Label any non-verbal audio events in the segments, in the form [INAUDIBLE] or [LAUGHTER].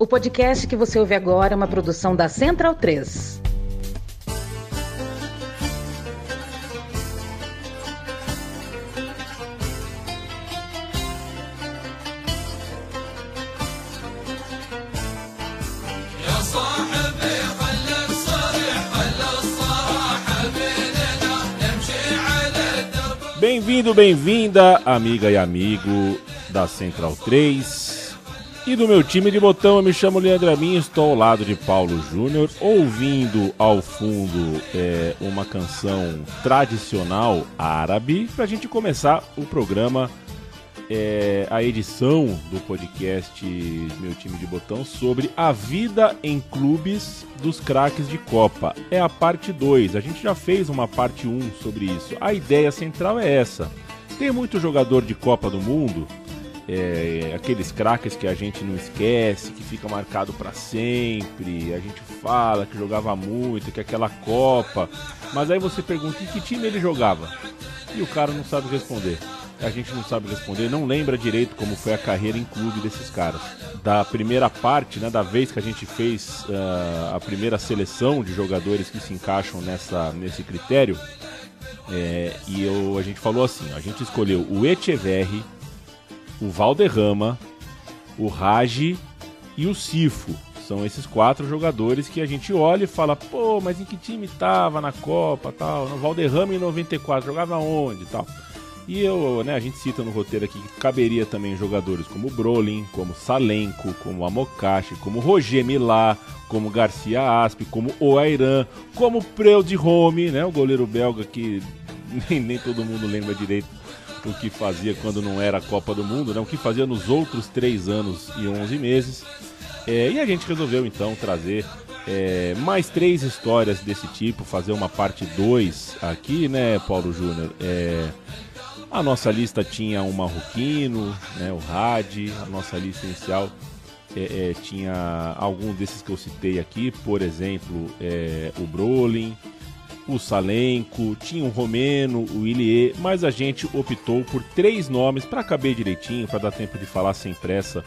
O podcast que você ouve agora é uma produção da Central 3. Bem-vindo, bem-vinda, amiga e amigo da Central 3 e do meu time de botão. Eu me chamo Leandro Amin, estou ao lado de Paulo Júnior, ouvindo ao fundo é, uma canção tradicional árabe para a gente começar o programa é, a edição do podcast Meu Time de Botão sobre a vida em clubes dos craques de Copa. É a parte 2. A gente já fez uma parte 1 um sobre isso. A ideia central é essa. Tem muito jogador de Copa do Mundo, é, aqueles craques que a gente não esquece, que fica marcado para sempre. A gente fala que jogava muito, que aquela Copa. Mas aí você pergunta em que time ele jogava? E o cara não sabe responder a gente não sabe responder, não lembra direito como foi a carreira em clube desses caras. Da primeira parte, né, da vez que a gente fez uh, a primeira seleção de jogadores que se encaixam nessa, nesse critério, é, e eu, a gente falou assim: a gente escolheu o Echeverri, o Valderrama, o Raji e o Sifo. São esses quatro jogadores que a gente olha e fala, pô, mas em que time tava na Copa tal? No Valderrama em 94, jogava onde tal? E eu, né, a gente cita no roteiro aqui que caberia também jogadores como Brolin, como Salenko, como Amokashi, como Roger Milá, como Garcia Aspe, como Oairan, como Preu de Home, né, o goleiro belga que [LAUGHS] nem, nem todo mundo lembra direito o que fazia quando não era a Copa do Mundo, né, o que fazia nos outros três anos e 11 meses. É, e a gente resolveu então trazer é, mais três histórias desse tipo, fazer uma parte 2 aqui, né, Paulo Júnior? É, a nossa lista tinha o Marroquino, né, o Rad, a nossa lista inicial é, é, tinha algum desses que eu citei aqui, por exemplo, é, o Brolin, o Salenco, tinha o Romeno, o Ilie, mas a gente optou por três nomes para caber direitinho, para dar tempo de falar sem pressa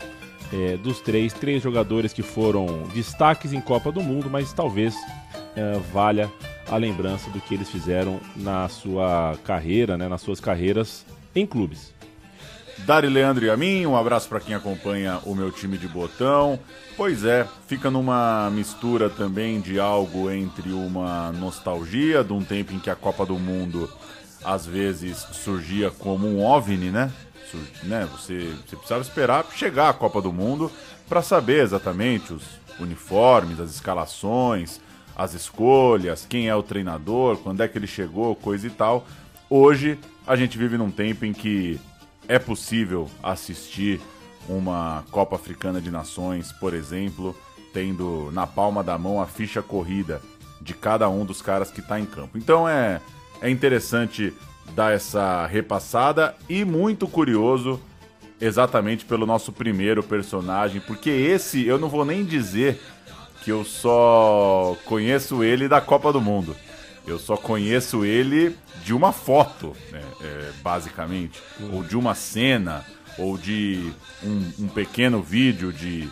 é, dos três, três jogadores que foram destaques em Copa do Mundo, mas talvez é, valha a lembrança do que eles fizeram na sua carreira, né, nas suas carreiras em clubes. Dari Leandro e a mim, um abraço para quem acompanha o meu time de botão. Pois é, fica numa mistura também de algo entre uma nostalgia de um tempo em que a Copa do Mundo às vezes surgia como um OVNI, né? Né? Você, você precisava esperar chegar a Copa do Mundo para saber exatamente os uniformes, as escalações, as escolhas, quem é o treinador, quando é que ele chegou, coisa e tal. Hoje a gente vive num tempo em que é possível assistir uma Copa Africana de Nações, por exemplo, tendo na palma da mão a ficha corrida de cada um dos caras que está em campo. Então é, é interessante dar essa repassada e muito curioso exatamente pelo nosso primeiro personagem, porque esse eu não vou nem dizer que eu só conheço ele da Copa do Mundo. Eu só conheço ele de uma foto, né, é, basicamente, hum. ou de uma cena, ou de um, um, pequeno vídeo de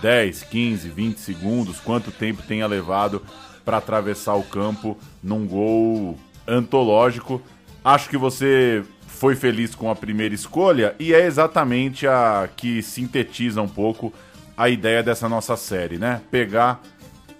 10, 15, 20 segundos, quanto tempo tenha levado para atravessar o campo num gol antológico. Acho que você foi feliz com a primeira escolha e é exatamente a que sintetiza um pouco a ideia dessa nossa série, né? Pegar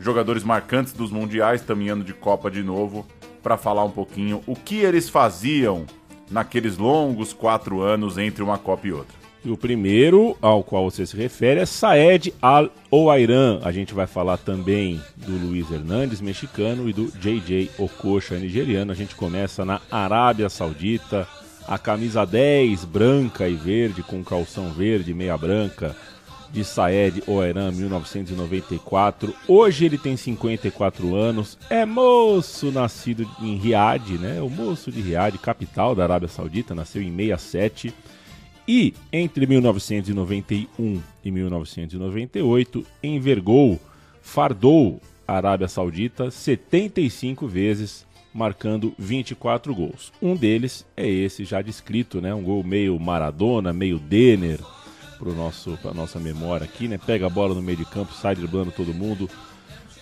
jogadores marcantes dos mundiais, caminhando de Copa de novo, para falar um pouquinho o que eles faziam naqueles longos quatro anos entre uma Copa e outra. E o primeiro ao qual você se refere é Saed Al-Owairan. A gente vai falar também do Luiz Hernandes, mexicano, e do JJ Okocha, nigeriano. A gente começa na Arábia Saudita. A camisa 10, branca e verde, com calção verde, meia branca, de Saed Oeran, 1994. Hoje ele tem 54 anos, é moço nascido em Riad, né? O moço de Riad, capital da Arábia Saudita, nasceu em 67. E entre 1991 e 1998 envergou, fardou a Arábia Saudita 75 vezes, marcando 24 gols. Um deles é esse já descrito, né? Um gol meio Maradona, meio Denner, para nosso, a nossa memória aqui, né? Pega a bola no meio de campo, sai driblando todo mundo.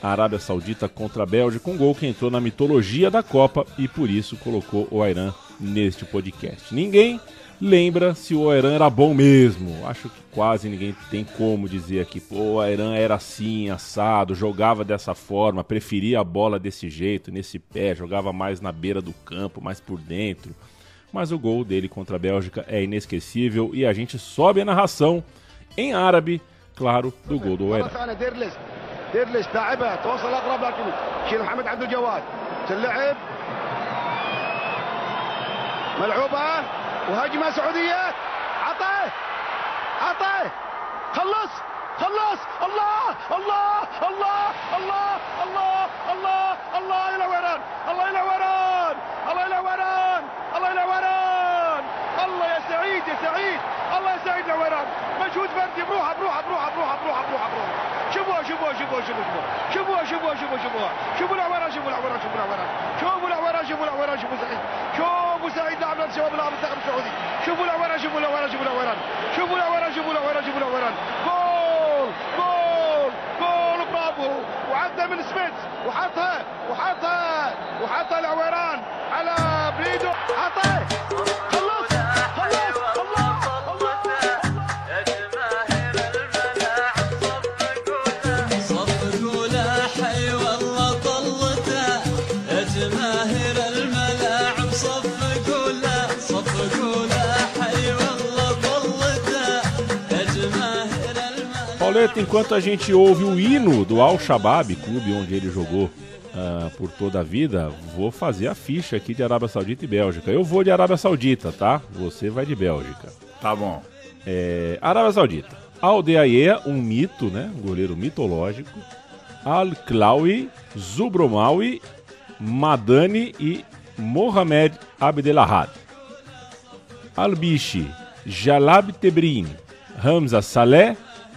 A Arábia Saudita contra a Bélgica, um gol que entrou na mitologia da Copa e por isso colocou o Airan neste podcast. Ninguém lembra se o Airan era bom mesmo. Acho que quase ninguém tem como dizer aqui, pô, o Airan era assim, assado, jogava dessa forma, preferia a bola desse jeito, nesse pé, jogava mais na beira do campo, mais por dentro Mas o gol dele contra a Bélgica é inesquecível e a gente sobe a narração em árabe, claro, do gol do Airan. ديرلس لاعبها توصل اقرب لكن شيل محمد عبد الجواد تلعب ملعوبه وهجمه سعوديه عطيه عطيه خلص خلص الله الله الله الله الله الله الله الى ويران الله الى ويران الله الى ويران سعيد يا سعيد. الله يا سعيد لويران مجهود فردي. بروحه بروحه بروحه بروحه بروحه بروحه بروحه. شوفوها شوفوها شوفوها شوفوها. شوفوها شوفوها شوفوها شوفوها. شوفوا العويران شوفوا العويران شوفوا العويران شوفوا العويران شوفوا العويران شوفوا سعيد. شوفوا سعيد لاعب الشباب لاعب المنتخب السعودي شوفوا العويران شوفوا العويران شوفوا العويران شوفوا العويران شوفوا العويران شوفوا العويران جول جول جول برافو. وعدى من سميث. وحطها وحطها وحطها العويران على بريدو. حطها. Pauleta, enquanto a gente ouve o hino do Al Shabaab, clube onde ele jogou ah, por toda a vida, vou fazer a ficha aqui de Arábia Saudita e Bélgica. Eu vou de Arábia Saudita, tá? Você vai de Bélgica. Tá bom. É, Arábia Saudita. Aldeaia, um mito, né? Um goleiro mitológico. Al-Klawi, Zubromawi, Madani e Mohamed Abdelahad. Al-Bishi, Jalab Tebrin, Hamza Saleh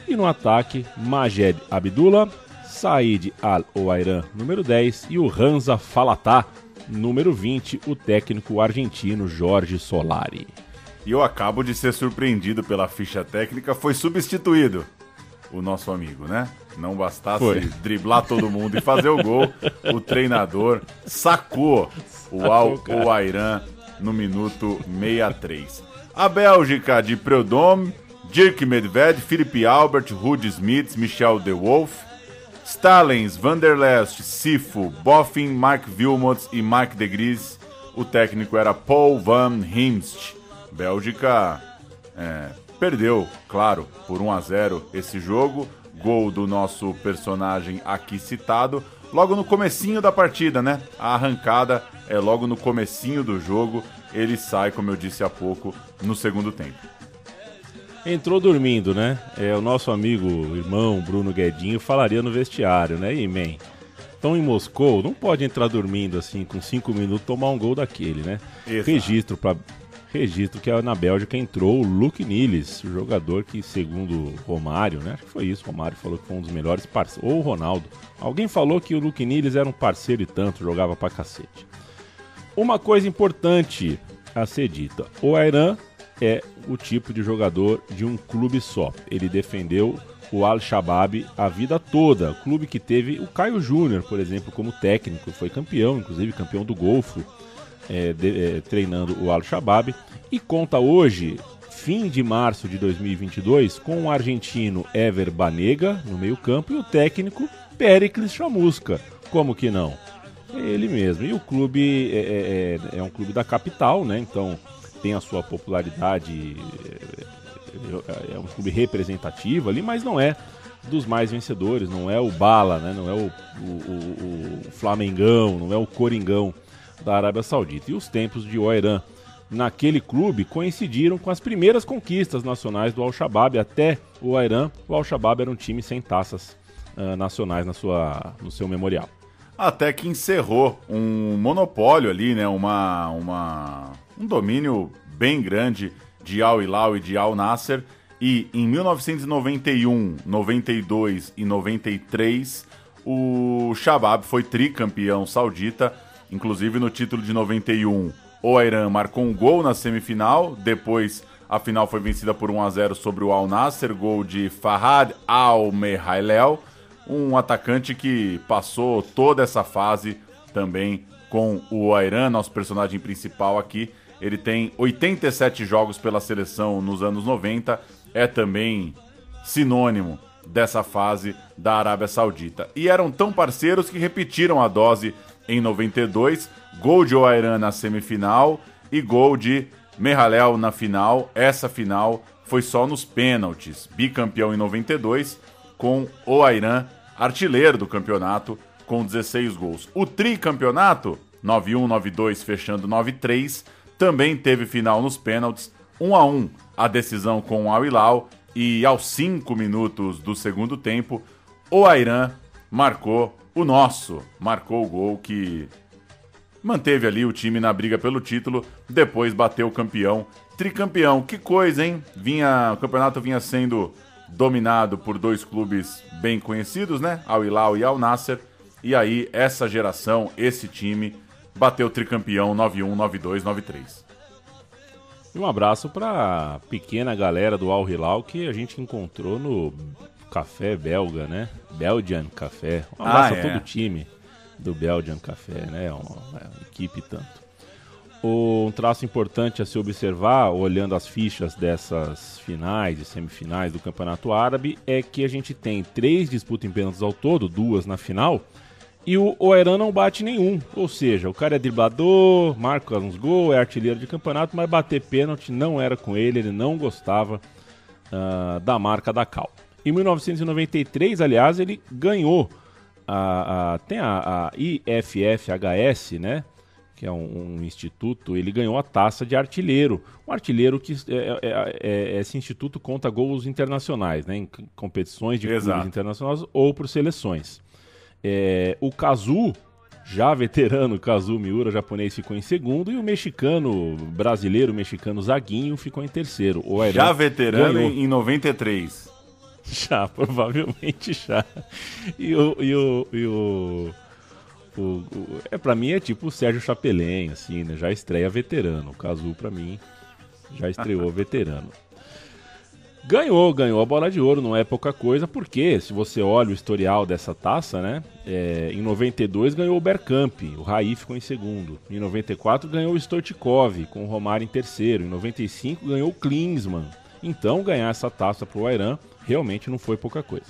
e no ataque Majed Abdullah, Said Al-Oairan, número 10 e o Hansa Falatah, número 20, o técnico argentino Jorge Solari. E eu acabo de ser surpreendido pela ficha técnica, foi substituído o nosso amigo, né? Não bastasse Foi. driblar todo mundo e fazer o gol, o treinador sacou o Al. Oairan no minuto 63. A Bélgica de Preud'homme, Dirk Medved, Philippe Albert, Ruud Smits, Michel De Wolf, Stalens, Vanderlest, Sifo, Boffin, Mark Wilmots e Mark de Gries. O técnico era Paul Van Himst. Bélgica é, perdeu, claro, por 1 a 0 esse jogo. Gol do nosso personagem aqui citado. Logo no comecinho da partida, né? A arrancada é logo no comecinho do jogo. Ele sai, como eu disse há pouco, no segundo tempo. Entrou dormindo, né? É, o nosso amigo, irmão Bruno Guedinho falaria no vestiário, né? E, man, estão em Moscou, não pode entrar dormindo assim, com cinco minutos, tomar um gol daquele, né? Exato. Registro para registro que na Bélgica entrou o Luke Niles, o jogador que, segundo Romário, né? Acho que foi isso, Romário falou que foi um dos melhores parceiros. Ou o Ronaldo. Alguém falou que o Luke Niles era um parceiro e tanto, jogava pra cacete. Uma coisa importante a ser dita: o Airan é o tipo de jogador de um clube só. Ele defendeu o Al-Shabaab a vida toda. Clube que teve o Caio Júnior, por exemplo, como técnico, foi campeão, inclusive campeão do Golfo, é, de- é, treinando o Al-Shabaab. E conta hoje, fim de março de 2022, com o argentino Ever Banega no meio-campo e o técnico Pericles Chamusca. Como que não? É ele mesmo. E o clube é, é- é um clube da capital, né? Então tem a sua popularidade. É, é um clube representativo ali, mas não é dos mais vencedores. Não é o Bala, né? Não é o, o- o- o Flamengão, não é o Coringão da Arábia Saudita. E os tempos de Oiran naquele clube coincidiram com as primeiras conquistas nacionais do Al-Shabaab. Até o Oiran, o Al-Shabaab era um time sem taças ah, nacionais na sua, no seu memorial. até que encerrou um monopólio ali, né? Uma, uma, um domínio bem grande de Al Hilal e de Al Nasser. E em 1991, 92 e 93, o Shabab foi tricampeão saudita. Inclusive no título de 91, o Airan marcou um gol na semifinal. Depois A final foi vencida por 1 a 0 sobre o Al Nasser, gol de Farhad Al Mehailel, um atacante que passou toda essa fase também com o Airan, nosso personagem principal aqui. Ele tem 87 jogos pela seleção nos anos 90, é também sinônimo dessa fase da Arábia Saudita. E eram tão parceiros que repetiram a dose em 92, gol de Oairan na semifinal e gol de Mehalel na final. Essa final foi só nos pênaltis. Bicampeão em 92 com o Airan, artilheiro do campeonato com 16 gols. O tricampeonato 9-1, 9-2 fechando 9-3, também teve final nos pênaltis, 1 a 1 a decisão com Al Hilal e aos 5 minutos do segundo tempo, o Airan marcou o nosso, marcou o gol que manteve ali o time na briga pelo título, depois bateu o campeão, tricampeão. Que coisa, hein? Vinha, o campeonato vinha sendo dominado por dois clubes bem conhecidos, né? Al Hilal e Al Nasser. E aí essa geração, esse time bateu o tricampeão 9-1, 9-2, 9-3. E um abraço pra pequena galera do Al Hilal que a gente encontrou no café belga, né? Belgian Café. Um abraço Ah, é. a todo o time do Belgian Café, né? Uma, uma equipe tanto. Um traço importante a se observar, olhando as fichas dessas finais e semifinais do Campeonato Árabe, é que a gente tem três disputas em pênaltis ao todo, duas na final, e o Oeran não bate nenhum. Ou seja, o cara é driblador, marca uns gols, é artilheiro de campeonato, mas bater pênalti não era com ele, ele não gostava ah, da marca da Cal. Em 1993, aliás, ele ganhou a, a- tem a, a IFFHS, né? Que é um, um instituto, ele ganhou a taça de artilheiro. Um artilheiro que é, é- é- esse instituto conta gols internacionais, né? Em competições de clubes internacionais ou por seleções. É, o Kazu, já veterano Kazu Miura, japonês, ficou em segundo. E o mexicano, brasileiro, mexicano Zaguinho, ficou em terceiro. O Airan Já veterano ganhou. em, em 93. [LAUGHS] Já, provavelmente já. E o. E o, e o, o- o- é, pra mim é tipo o Sérgio Chapelin, assim, né? Já estreia veterano. O Cazu, pra mim, já estreou [LAUGHS] veterano. Ganhou, ganhou a bola de ouro, não é pouca coisa, porque se você olha o historial dessa taça, né? é, em 92 ganhou o Bergkamp, o Raí ficou em segundo. Em 94 ganhou o Stoichkov, com o Romário em terceiro. Em 95 ganhou o Klinsmann. Então ganhar essa taça pro Airan realmente não foi pouca coisa.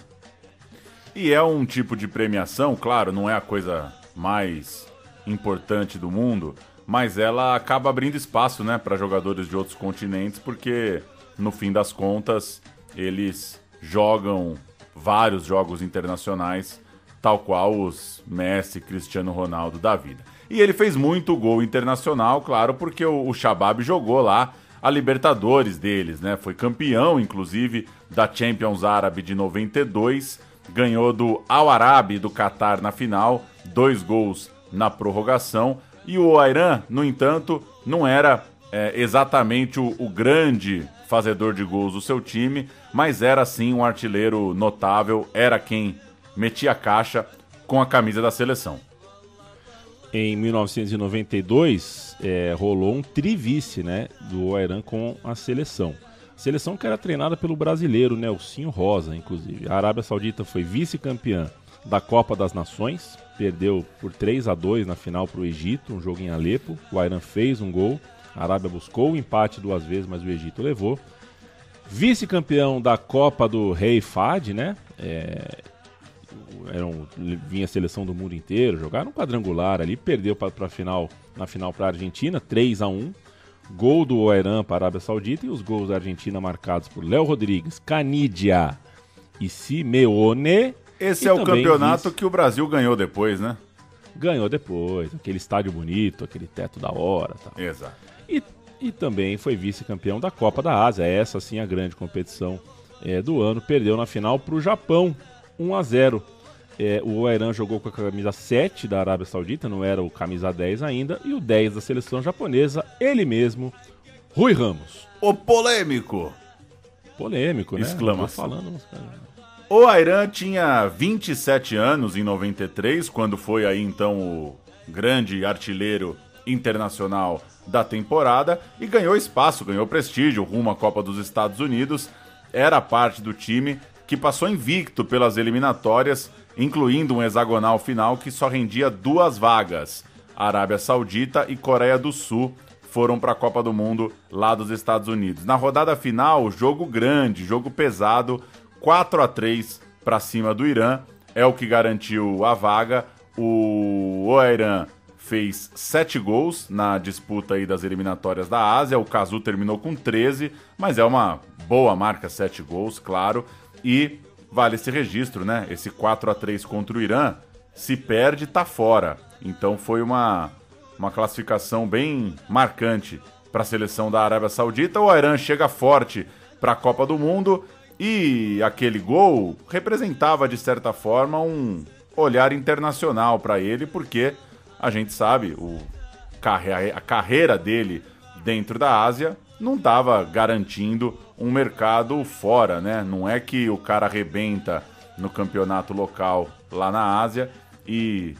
E é um tipo de premiação, claro, não é a coisa mais importante do mundo, mas ela acaba abrindo espaço, né, para jogadores de outros continentes, porque no fim das contas eles jogam vários jogos internacionais, tal qual os Messi, Cristiano Ronaldo da vida. E ele fez muito gol internacional, claro, porque o, Shabab jogou lá a Libertadores deles, né? Foi campeão, inclusive, da Champions Árabe de 92, ganhou do Al Arabi do Catar na final, dois gols na prorrogação. E o Airan, no entanto, não era é, exatamente o, o grande fazedor de gols do seu time, mas era sim um artilheiro notável, era quem metia a caixa com a camisa da seleção. Em 1992, é, rolou um trivice né, do Airan com a seleção. Seleção que era treinada pelo brasileiro Nelsinho Rosa, inclusive. A Arábia Saudita foi vice-campeã da Copa das Nações, perdeu por 3 a 2 na final para o Egito, um jogo em Alepo. O Airan fez um gol, a Arábia buscou o empate duas vezes, mas o Egito levou. Vice-campeão da Copa do Rei Fad, né? É, eram, vinha a seleção do mundo inteiro, jogaram um quadrangular ali, perdeu para final, na final para a Argentina, 3 a 1 Gol do Oeran para a Arábia Saudita e os gols da Argentina marcados por Léo Rodrigues, Canidia e Simeone. Esse E é o campeonato vice- que o Brasil ganhou depois, né? Ganhou depois, aquele estádio bonito, aquele teto da hora tal. Exato. E, e também foi vice-campeão da Copa da Ásia. Essa sim a grande competição é, do ano. Perdeu na final para o Japão, 1 a 0 É, o Oeran jogou com a camisa 7 da Arábia Saudita, não era o camisa 10 ainda. E o 10 da seleção japonesa, ele mesmo, Rui Ramos. O polêmico. Polêmico, né? Exclamação. Tô falando, mas- O Airan tinha 27 anos em 93, quando foi aí então o grande artilheiro internacional da temporada e ganhou espaço, ganhou prestígio rumo à Copa dos Estados Unidos. Era parte do time que passou invicto pelas eliminatórias, incluindo um hexagonal final que só rendia duas vagas. Arábia Saudita e Coreia do Sul foram para a Copa do Mundo lá dos Estados Unidos. Na rodada final, jogo grande, jogo pesado, 4 a 3 para cima do Irã, é o que garantiu a vaga. O, o Irã fez 7 gols na disputa aí das eliminatórias da Ásia. O Cazu terminou com 13, mas é uma boa marca, 7 gols, claro. E vale esse registro, né? Esse 4 a 3 contra o Irã, se perde, tá fora. Então foi uma, uma classificação bem marcante para a seleção da Arábia Saudita. O Irã chega forte para a Copa do Mundo e aquele gol representava de certa forma um olhar internacional para ele, porque a gente sabe o a carreira dele dentro da Ásia não estava garantindo um mercado fora, né? Não é que o cara arrebenta no campeonato local lá na Ásia e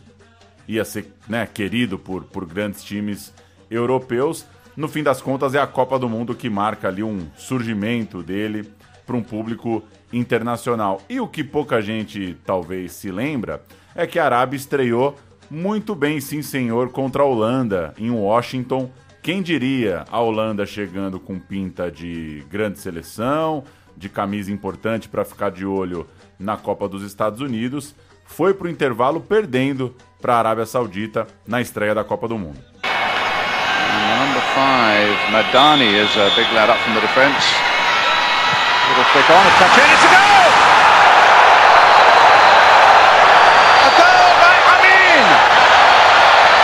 ia ser né, querido por, por grandes times europeus. No fim das contas, é a Copa do Mundo que marca ali um surgimento dele para um público internacional. E o que pouca gente talvez se lembra é que a Arábia estreou muito bem, sim senhor, contra a Holanda em Washington quem diria a Holanda chegando com pinta de grande seleção, de camisa importante para ficar de olho na Copa dos Estados Unidos, foi para o intervalo perdendo para a Arábia Saudita na estreia da Copa do Mundo. Number five, Madani is a big lad up from the defence. Little flick on, touch in, it's a goal! A goal by Amin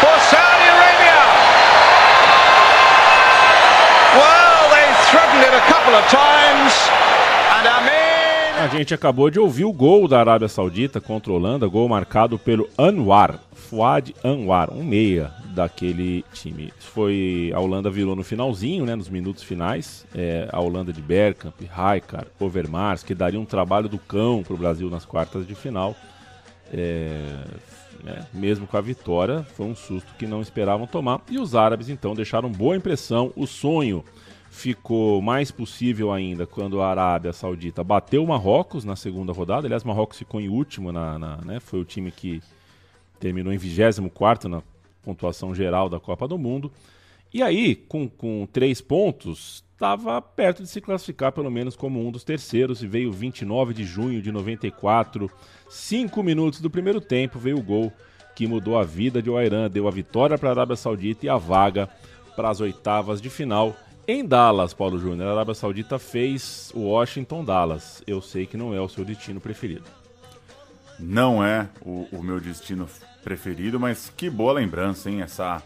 for Saudi Arabia. Well, they threatened it a couple of times, and Amin. A gente acabou de ouvir o gol da Arábia Saudita contra a Holanda, gol marcado pelo Anwar, Fuad Anwar, um meia daquele time. Foi a Holanda virou no finalzinho, né, nos minutos finais, é, a Holanda de Bergkamp, Rijkaard, Overmars, que daria um trabalho do cão para o Brasil nas quartas de final. É, né, mesmo com a vitória, foi um susto que não esperavam tomar. E os árabes então deixaram boa impressão. O sonho ficou mais possível ainda quando a Arábia Saudita bateu o Marrocos na segunda rodada. Aliás, Marrocos ficou em último, na, na né, foi o time que terminou em 24 na pontuação geral da Copa do Mundo. E aí, com, com três pontos, estava perto de se classificar pelo menos como um dos terceiros e veio 29 de junho de 94, cinco minutos do primeiro tempo, veio o gol que mudou a vida de Oiran, deu a vitória para a Arábia Saudita e a vaga para as oitavas de final em Dallas, Paulo Júnior. A Arábia Saudita fez o Washington Dallas. Eu sei que não é o seu destino preferido. Não é o, o meu destino preferido, mas que boa lembrança, hein? Essa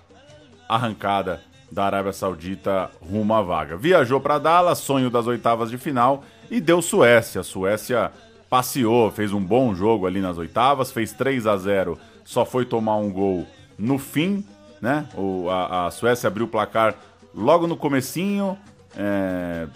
arrancada da Arábia Saudita rumo à vaga. Viajou para Dallas, sonho das oitavas de final e deu Suécia. A Suécia passeou, fez um bom jogo ali nas oitavas, fez 3 a 0 só foi tomar um gol no fim, né? O, a, a Suécia abriu o placar logo no comecinho. É,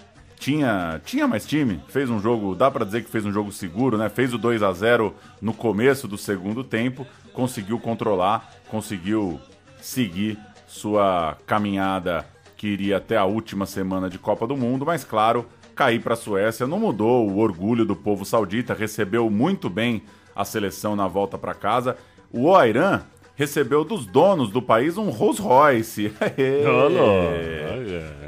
tinha, tinha mais time, fez um jogo, dá para dizer que fez um jogo seguro, né? Fez o 2 a 0 no começo do segundo tempo, conseguiu controlar, conseguiu seguir sua caminhada que iria até a última semana de Copa do Mundo, mas claro, cair para a Suécia não mudou o orgulho do povo saudita, recebeu muito bem a seleção na volta para casa. O Oiran recebeu dos donos do país um Rolls Royce. [LAUGHS]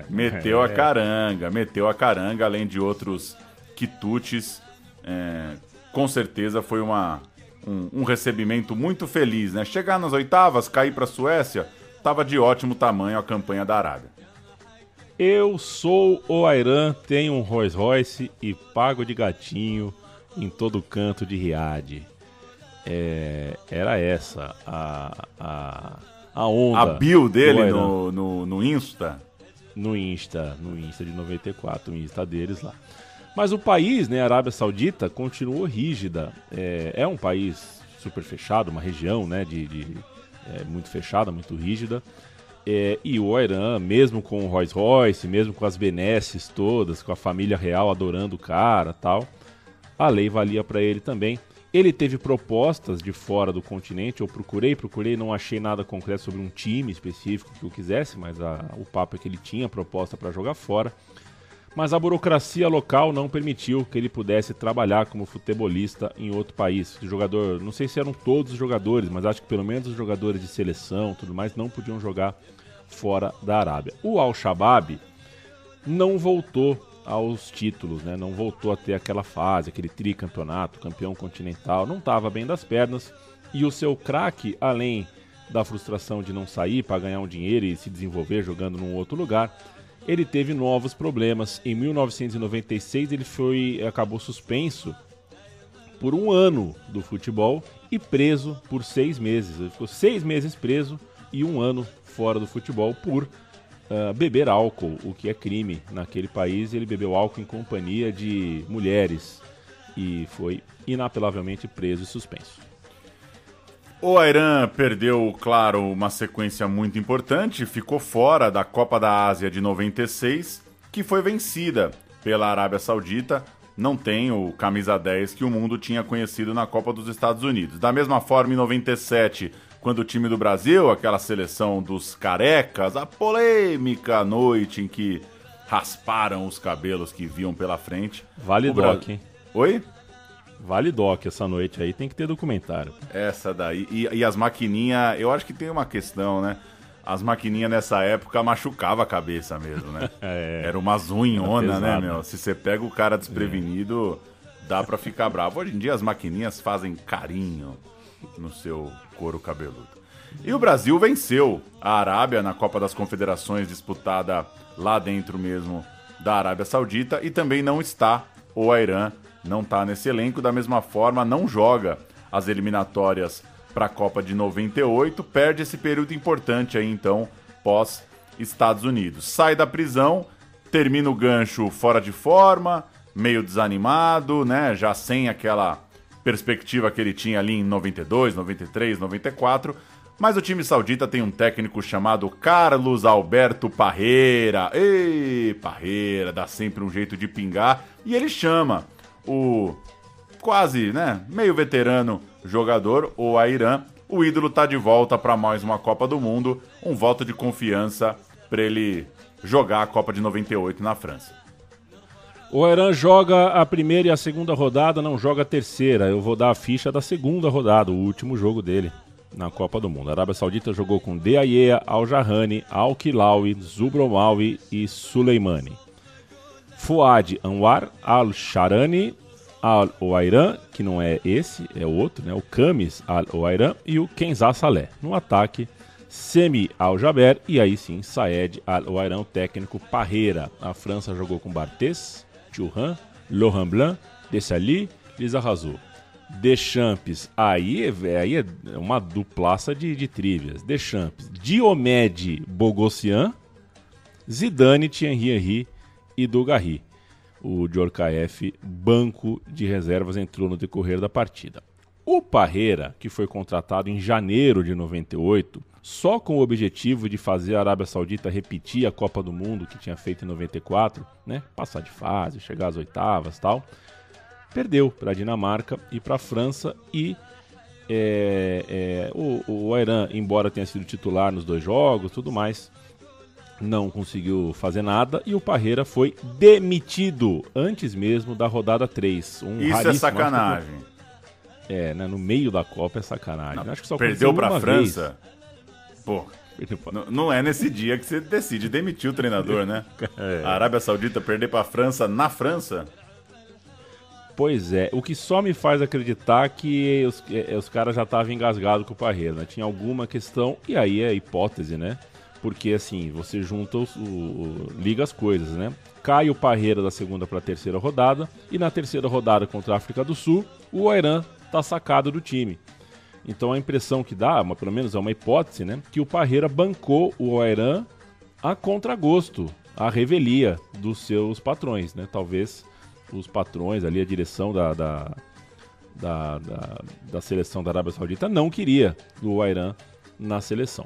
meteu a caranga, meteu a caranga, além de outros quitutes. É, com certeza foi uma, um, um, recebimento muito feliz, né? Chegar nas oitavas, cair para a Suécia, estava de ótimo tamanho a campanha da Arábia. Eu sou o Airan, tenho um Rolls Royce e pago de gatinho em todo canto de Riad é, era essa a, a, a onda. A bio dele no, no, no Insta? No Insta, no Insta de 94, o Insta deles lá. Mas o país, né, a Arábia Saudita, continuou rígida. É, é um país super fechado, uma região né, de, de é, muito fechada, muito rígida. É, e o Irã, mesmo com o Rolls Royce, mesmo com as benesses todas, com a família real adorando o cara tal, a lei valia para ele também. Ele teve propostas de fora do continente, eu procurei, procurei, não achei nada concreto sobre um time específico que eu quisesse, mas a- o papo é que ele tinha proposta para jogar fora. Mas a burocracia local não permitiu que ele pudesse trabalhar como futebolista em outro país. O jogador, não sei se eram todos os jogadores, mas acho que pelo menos os jogadores de seleção, tudo mais, não podiam jogar fora da Arábia. O Al-Shabaab não voltou aos títulos, né? Não voltou a ter aquela fase, aquele tricampeonato, campeão continental, não estava bem das pernas. E o seu craque, além da frustração de não sair para ganhar um dinheiro e se desenvolver jogando num outro lugar, ele teve novos problemas. Em 1996 ele foi acabou suspenso por um ano do futebol e preso por seis meses. Ele ficou seis meses preso e um ano fora do futebol por ah, beber álcool, o que é crime naquele país. Ele bebeu álcool em companhia de mulheres e foi inapelavelmente preso e suspenso. O Irã perdeu, claro, uma sequência muito importante, ficou fora da Copa da Ásia de 96, que foi vencida pela Arábia Saudita. Não tem o camisa 10 que o mundo tinha conhecido na Copa dos Estados Unidos. Da mesma forma, em 97, quando o time do Brasil, aquela seleção dos carecas, a polêmica noite em que rasparam os cabelos que viam pela frente. Vale O Bra- doc, hein? Oi? Vale doc essa noite aí, tem que ter documentário. Essa daí. E, e as maquininhas, eu acho que tem uma questão, né? As maquininhas nessa época machucava a cabeça mesmo, né? [LAUGHS] É. Era uma zunhona, né, meu? Se você pega o cara desprevenido, dá pra ficar bravo. Hoje em dia as maquininhas fazem carinho no seu couro cabeludo. E o Brasil venceu a Arábia na Copa das Confederações disputada lá dentro mesmo da Arábia Saudita e também não está o Irã, não está nesse elenco, da mesma forma não joga as eliminatórias para a Copa de 98, perde esse período importante aí então pós Estados Unidos. Sai da prisão, termina o gancho fora de forma, meio desanimado, né, já sem aquela perspectiva que ele tinha ali em 92, 93, 94. Mas o time saudita tem um técnico chamado Carlos Alberto Parreira. Ei, Parreira, dá sempre um jeito de pingar. E ele chama o quase, né, meio veterano jogador, o Airan. O ídolo tá de volta para mais uma Copa do Mundo. Um voto de confiança para ele jogar a Copa de 98 na França. O Irã joga a primeira e a segunda rodada, não joga a terceira. Eu vou dar a ficha da segunda rodada, o último jogo dele na Copa do Mundo. A Arábia Saudita jogou com Deaye, Al-Jahani, Al-Kilawi, Zubromawi e Suleimani. Fuad Anwar, Al-Sharani, Al-Oairan, que não é esse, é outro, né? O Kamis Al-Oairan e o Kenzá Saleh. No ataque, Semi Al-Jaber e aí sim Saed Al-Oairan, o técnico Parreira. A França jogou com Barthez, Thuram, Laurent Blanc, Dessali, Lizarrazu. Deschamps, aí é, aí é uma duplaça de, de trivias. Deschamps, Diomed Bogossian, Zidane, Thierry Henry e Dugarry. O Djorkaeff, banco de reservas, entrou no decorrer da partida. O Parreira, que foi contratado em janeiro de 98, só com o objetivo de fazer a Arábia Saudita repetir a Copa do Mundo que tinha feito em 94, né? Passar de fase, chegar às oitavas tal. Perdeu para a Dinamarca e para a França e é, é, o, o Irã, embora tenha sido titular nos dois jogos, tudo mais, não conseguiu fazer nada e o Parreira foi demitido antes mesmo da rodada 3. Um Isso é sacanagem. É, né, no meio da Copa é sacanagem. Acho que só Perdeu pra uma França? Vez. Perdeu pra- n- não é nesse dia que você decide demitir o treinador, né? [LAUGHS] A Arábia Saudita perder pra França na França? Pois é, o que só me faz acreditar que os, é, os caras já estavam engasgados com o Parreira, né? Tinha alguma questão, e aí é hipótese, né? Porque assim, você junta os, o, o- liga as coisas, né? Cai o Parreira da segunda para a terceira rodada, e na terceira rodada contra a África do Sul, o Airan tá sacado do time. Então a impressão que dá, mas pelo menos é uma hipótese, né? Que o Parreira bancou o Airan a contragosto, a revelia dos seus patrões, né? Talvez os patrões ali, a direção da, da, da, da, da seleção da Arábia Saudita não queria o Airan na seleção.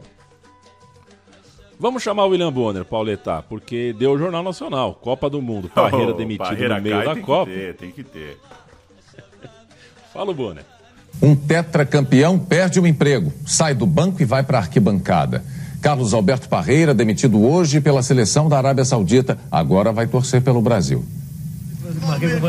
Vamos chamar o William Bonner, Pauletar, porque deu o Jornal Nacional, Copa do Mundo, [LAUGHS] Parreira Oh, demitido Parreira no meio cai, da tem Copa. Que ter, tem que ter. Fala, Bonner. Um tetracampeão perde o emprego, sai do banco e vai para a arquibancada. Carlos Alberto Parreira, demitido hoje pela seleção da Arábia Saudita, agora vai torcer pelo Brasil.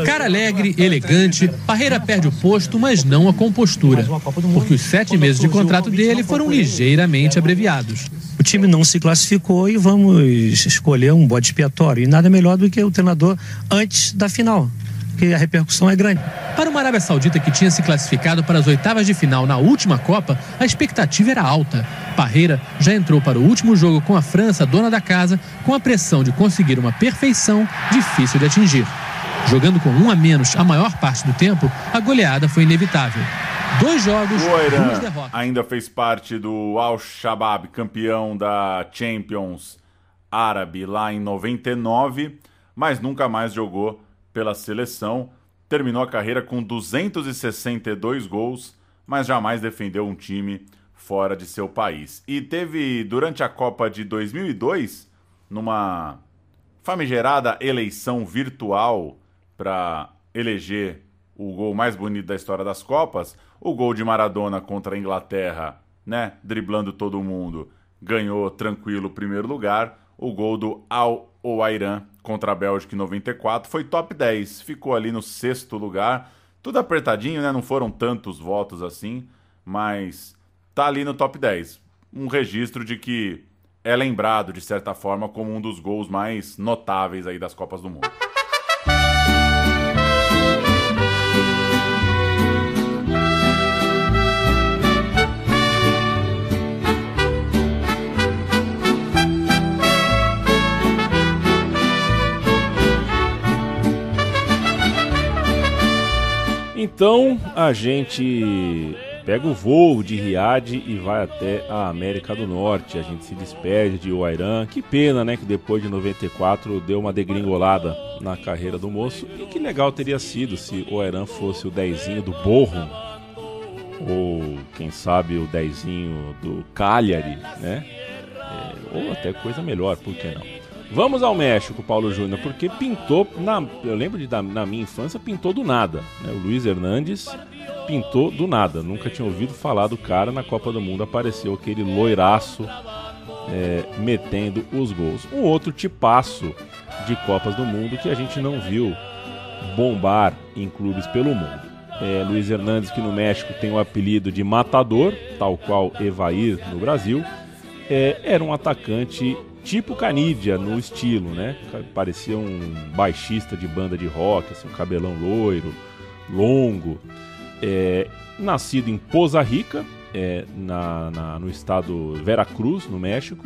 Cara alegre, elegante, Parreira perde o posto, mas não a compostura. Porque os sete meses de contrato dele foram ligeiramente abreviados. O time não se classificou e vamos escolher um bode expiatório. E nada melhor do que o treinador antes da final, porque a repercussão é grande. Para uma Arábia Saudita que tinha se classificado para as oitavas de final na última Copa, a expectativa era alta. Parreira já entrou para o último jogo com a França, dona da casa, com a pressão de conseguir uma perfeição difícil de atingir. Jogando com um a menos a maior parte do tempo, a goleada foi inevitável. Dois jogos, duas derrotas. ainda fez parte do Al-Shabaab, campeão da Champions Árabe lá em 99, mas nunca mais jogou pela seleção. Terminou a carreira com 262 gols, mas jamais defendeu um time fora de seu país. E teve, durante a Copa de 2002, numa famigerada eleição virtual para eleger o gol mais bonito da história das Copas, o gol de Maradona contra a Inglaterra, né, driblando todo mundo, ganhou tranquilo o primeiro lugar. O gol do Al Owairan contra a Bélgica em 94 foi top 10, ficou ali no sexto lugar. Tudo apertadinho, né? Não foram tantos votos assim, mas tá ali no top 10. Um registro de que é lembrado, de certa forma, como um dos gols mais notáveis aí das Copas do Mundo. Então a gente pega o voo de Riad e vai até a América do Norte. A gente se despede de Oairan. Que pena, né? Que depois de 94 deu uma degringolada na carreira do moço. E que legal teria sido se o Oairan fosse o dezinho do Borrom. Ou quem sabe o dezinho do Cagliari, né? É, ou até coisa melhor, por que não? Vamos ao México, Paulo Júnior, porque pintou, na, eu lembro de na minha infância, pintou do nada. Né? O Luiz Hernandes pintou do nada. Nunca tinha ouvido falar do cara na Copa do Mundo. Apareceu aquele loiraço é, metendo os gols. Um outro tipaço de Copas do Mundo que a gente não viu bombar em clubes pelo mundo. É, Luiz Hernandes, que no México tem o apelido de Matador, tal qual Evair no Brasil, é, era um atacante tipo Canídia no estilo, né? Parecia um baixista de banda de rock, assim, um cabelão loiro, longo. É, nascido em Poza Rica, é, na, na- no estado Veracruz, no México,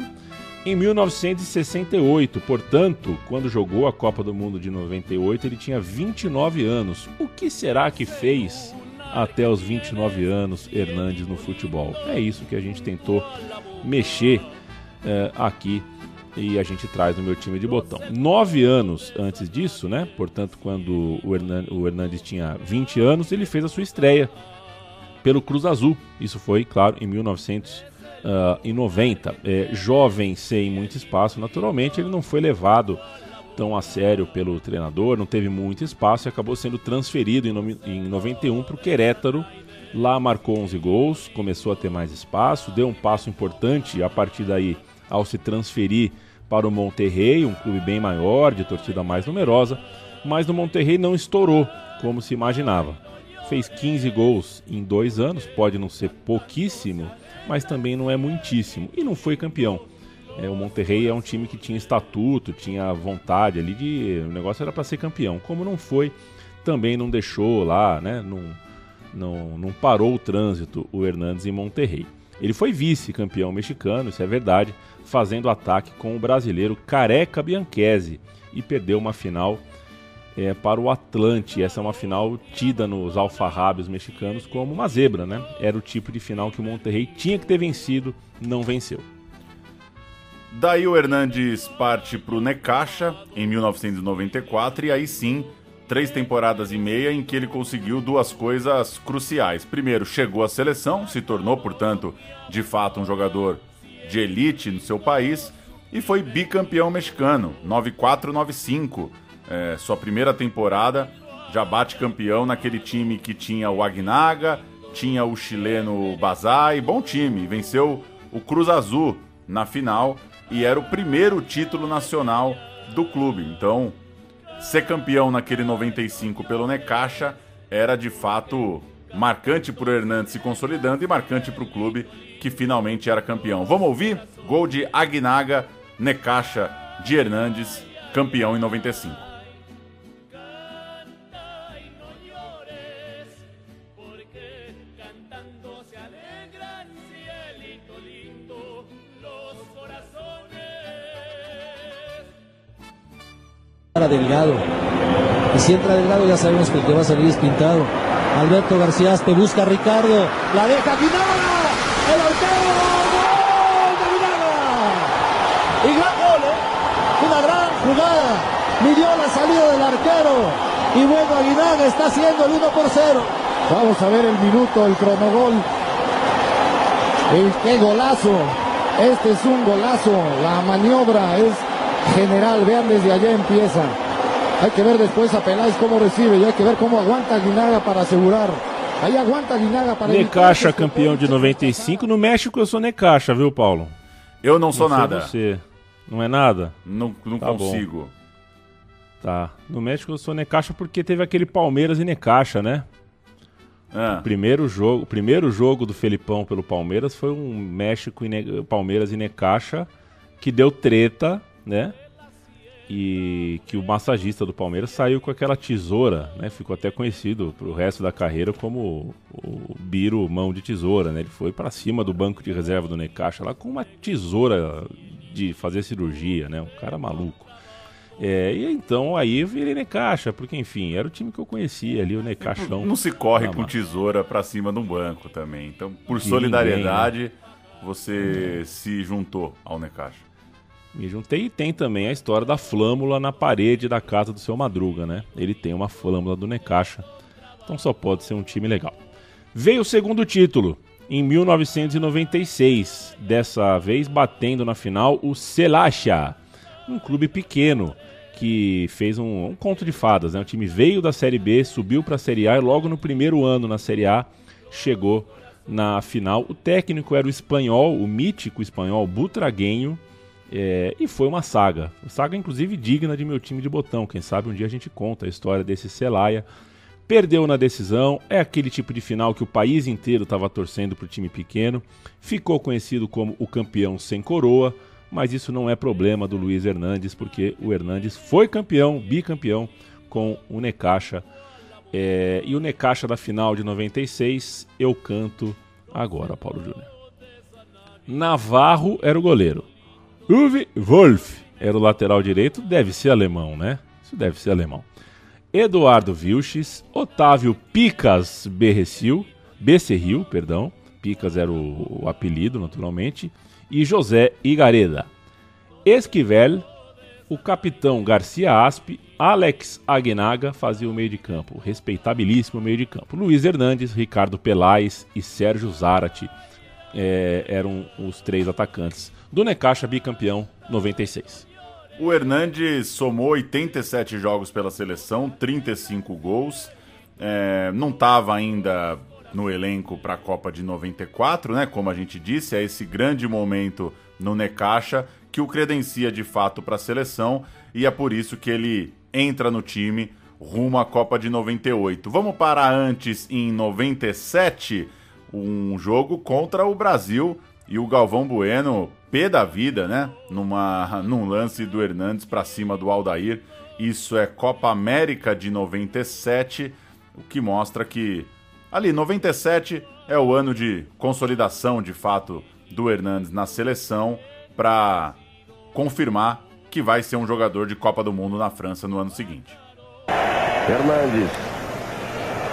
em 1968. Portanto, quando jogou a Copa do Mundo de 98, ele tinha 29 anos. O que será que fez até os 29 anos Hernandes no futebol? É isso que a gente tentou mexer é, aqui e a gente traz no meu time de botão. Nove anos antes disso, né? Portanto, quando o Hernan- o Hernandes tinha 20 anos, ele fez a sua estreia pelo Cruz Azul. Isso foi, claro, em 1990. É, jovem, sem muito espaço, naturalmente, ele não foi levado tão a sério pelo treinador, não teve muito espaço e acabou sendo transferido em, em 91 para o Querétaro. Lá marcou 11 gols, começou a ter mais espaço, deu um passo importante a partir daí ao se transferir para o Monterrey, um clube bem maior, de torcida mais numerosa, mas no Monterrey não estourou como se imaginava. Fez 15 gols em dois anos, pode não ser pouquíssimo, mas também não é muitíssimo, e não foi campeão. É, o Monterrey é um time que tinha estatuto, tinha vontade ali de. O negócio era para ser campeão. Como não foi, também não deixou lá, né? Não, não, não parou o trânsito o Hernandes em Monterrey. Ele foi vice-campeão mexicano, isso é verdade, fazendo ataque com o brasileiro Careca Bianchese e perdeu uma final é, para o Atlante. Essa é uma final tida nos alfarrábios mexicanos como uma zebra, né? Era o tipo de final que o Monterrey tinha que ter vencido, não venceu. Daí o Hernandes parte para o Necaxa em 1994 e aí sim, três temporadas e meia em que ele conseguiu duas coisas cruciais. Primeiro, chegou à seleção, se tornou, portanto, de fato um jogador de elite no seu país e foi bicampeão mexicano, 94-95. É, sua primeira temporada já bate campeão naquele time que tinha o Agnaga, tinha o chileno Bazai, bom time, venceu o Cruz Azul na final e era o primeiro título nacional do clube. Então, ser campeão naquele 95 pelo Necaxa era de fato marcante para o Hernandes se consolidando e marcante para o clube que finalmente era campeão. Vamos ouvir? Gol de Aguinaga, Necaxa de Hernandes, campeão em 95. Para Delgado. Y si entra Delgado ya sabemos que el que va a salir es pintado. Alberto García Aspe busca a Ricardo. La deja Guinaga. El arquero. ¡Gol de! Y gran gol, ¿eh? Una gran jugada. Midió la salida del arquero. Y bueno, Aguinaga está haciendo el 1 por 0. Vamos a ver el minuto, el cronogol. El, ¡Qué golazo! Este es un golazo. La maniobra es general. Vean, desde allá empieza. Hay que ver después a Peláez cómo recibe y hay que ver cómo aguanta Guinaga para asegurar. Aí aguanta Guinaga para Necaxa campeão de 95. No México eu sou Necaxa, viu, Paulo? Eu não sou Não nada. Você. Não é nada? Não, não Tá bom. consigo. Tá. No México eu sou Necaxa porque teve aquele Palmeiras e Necaxa, né? Ah, O primeiro jogo, o primeiro jogo do Felipão pelo Palmeiras foi um México e Ne- Palmeiras e Necaxa que deu treta, né? E que o massagista do Palmeiras saiu com aquela tesoura, né? Ficou até conhecido pro resto da carreira como o, Biro mão de tesoura, né? Ele foi pra cima do banco de reserva do Necaxa lá com uma tesoura de fazer cirurgia, né? Um cara maluco. É, e então aí eu virei Necaxa, porque enfim, era o time que eu conhecia ali, o Necaxão. não se corre Ah, com tesoura pra cima de um banco também. Então, por De solidariedade, né? você se juntou ao Necaxa. Me juntei e tem também a história da flâmula na parede da casa do seu Madruga, né? Ele tem uma flâmula do Necaxa, então só pode ser um time legal. Veio o segundo título em 1996, dessa vez batendo na final o Celachia, um clube pequeno que fez um, um conto de fadas, né? O time veio da Série B, subiu para a Série A e logo no primeiro ano na Série A chegou na final. O técnico era o espanhol, o mítico espanhol Butraguenho, é, e foi uma saga. Saga, inclusive, digna de meu time de botão. Quem sabe um dia a gente conta a história desse Celaya. Perdeu na decisão, é aquele tipo de final que o país inteiro estava torcendo para o time pequeno. Ficou conhecido como o campeão sem coroa, mas isso não é problema do Luiz Hernandes, porque o Hernandes foi campeão, bicampeão com o Necaxa. É, e o Necaxa da final de 96, eu canto agora, Paulo Júnior. Navarro era o goleiro. Uwe Wolf era o lateral direito, deve ser alemão, né? Isso deve ser alemão. Eduardo Vilches, Otávio Picas Berrecil, Becerril, perdão, Picas era o, o apelido, naturalmente, e José Igareda. Esquivel, o capitão Garcia Aspe, Alex Aguinaga fazia o meio de campo, respeitabilíssimo meio de campo. Luiz Hernandes, Ricardo Pelais e Sérgio Zarate é, eram os três atacantes do Necaxa bicampeão 96. O Hernandes somou 87 jogos pela seleção, 35 gols. É, não estava ainda no elenco para a Copa de 94, né? Como a gente disse, é esse grande momento no Necaxa que o credencia de fato para a seleção e é por isso que ele entra no time rumo à Copa de 98. Vamos parar antes em 97, um jogo contra o Brasil e o Galvão Bueno, pé da vida, né? Numa, num lance do Hernandes para cima do Aldair. Isso é Copa América de 97, o que mostra que ali 97 é o ano de consolidação de fato do Hernandes na seleção para confirmar que vai ser um jogador de Copa do Mundo na França no ano seguinte. Hernandes.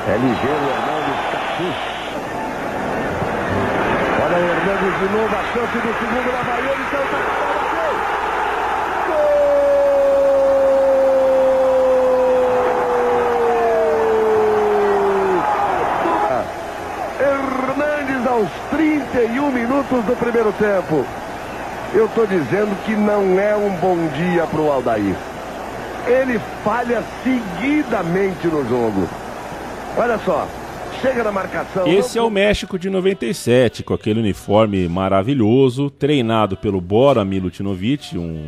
É ligeiro, Hernandes, capricha. De novo, a chance do segundo na Bahia, ele tenta Hernandes aos 31 minutos do primeiro tempo. Eu estou dizendo que não é um bom dia para o Aldair. Ele falha seguidamente no jogo. Olha só, chega na marcação. Esse é o México de 97, com aquele uniforme maravilhoso, treinado pelo Bora Milutinovic, um,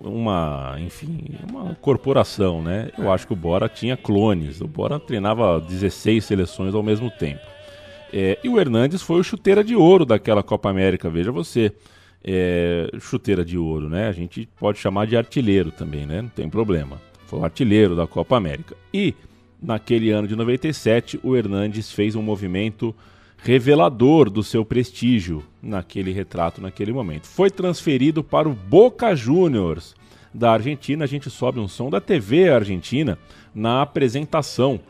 uma, enfim, uma corporação, né? Eu acho que o Bora tinha clones. O Bora treinava 16 seleções ao mesmo tempo. É, e o Hernandes foi o chuteira de ouro daquela Copa América, veja você. É, chuteira de ouro, né? A gente pode chamar de artilheiro também, né? Não tem problema. Foi o artilheiro da Copa América. E naquele ano de 97, o Hernandes fez um movimento revelador do seu prestígio naquele retrato, naquele momento. Foi transferido para o Boca Juniors da Argentina. A gente sobe um som da TV Argentina na apresentação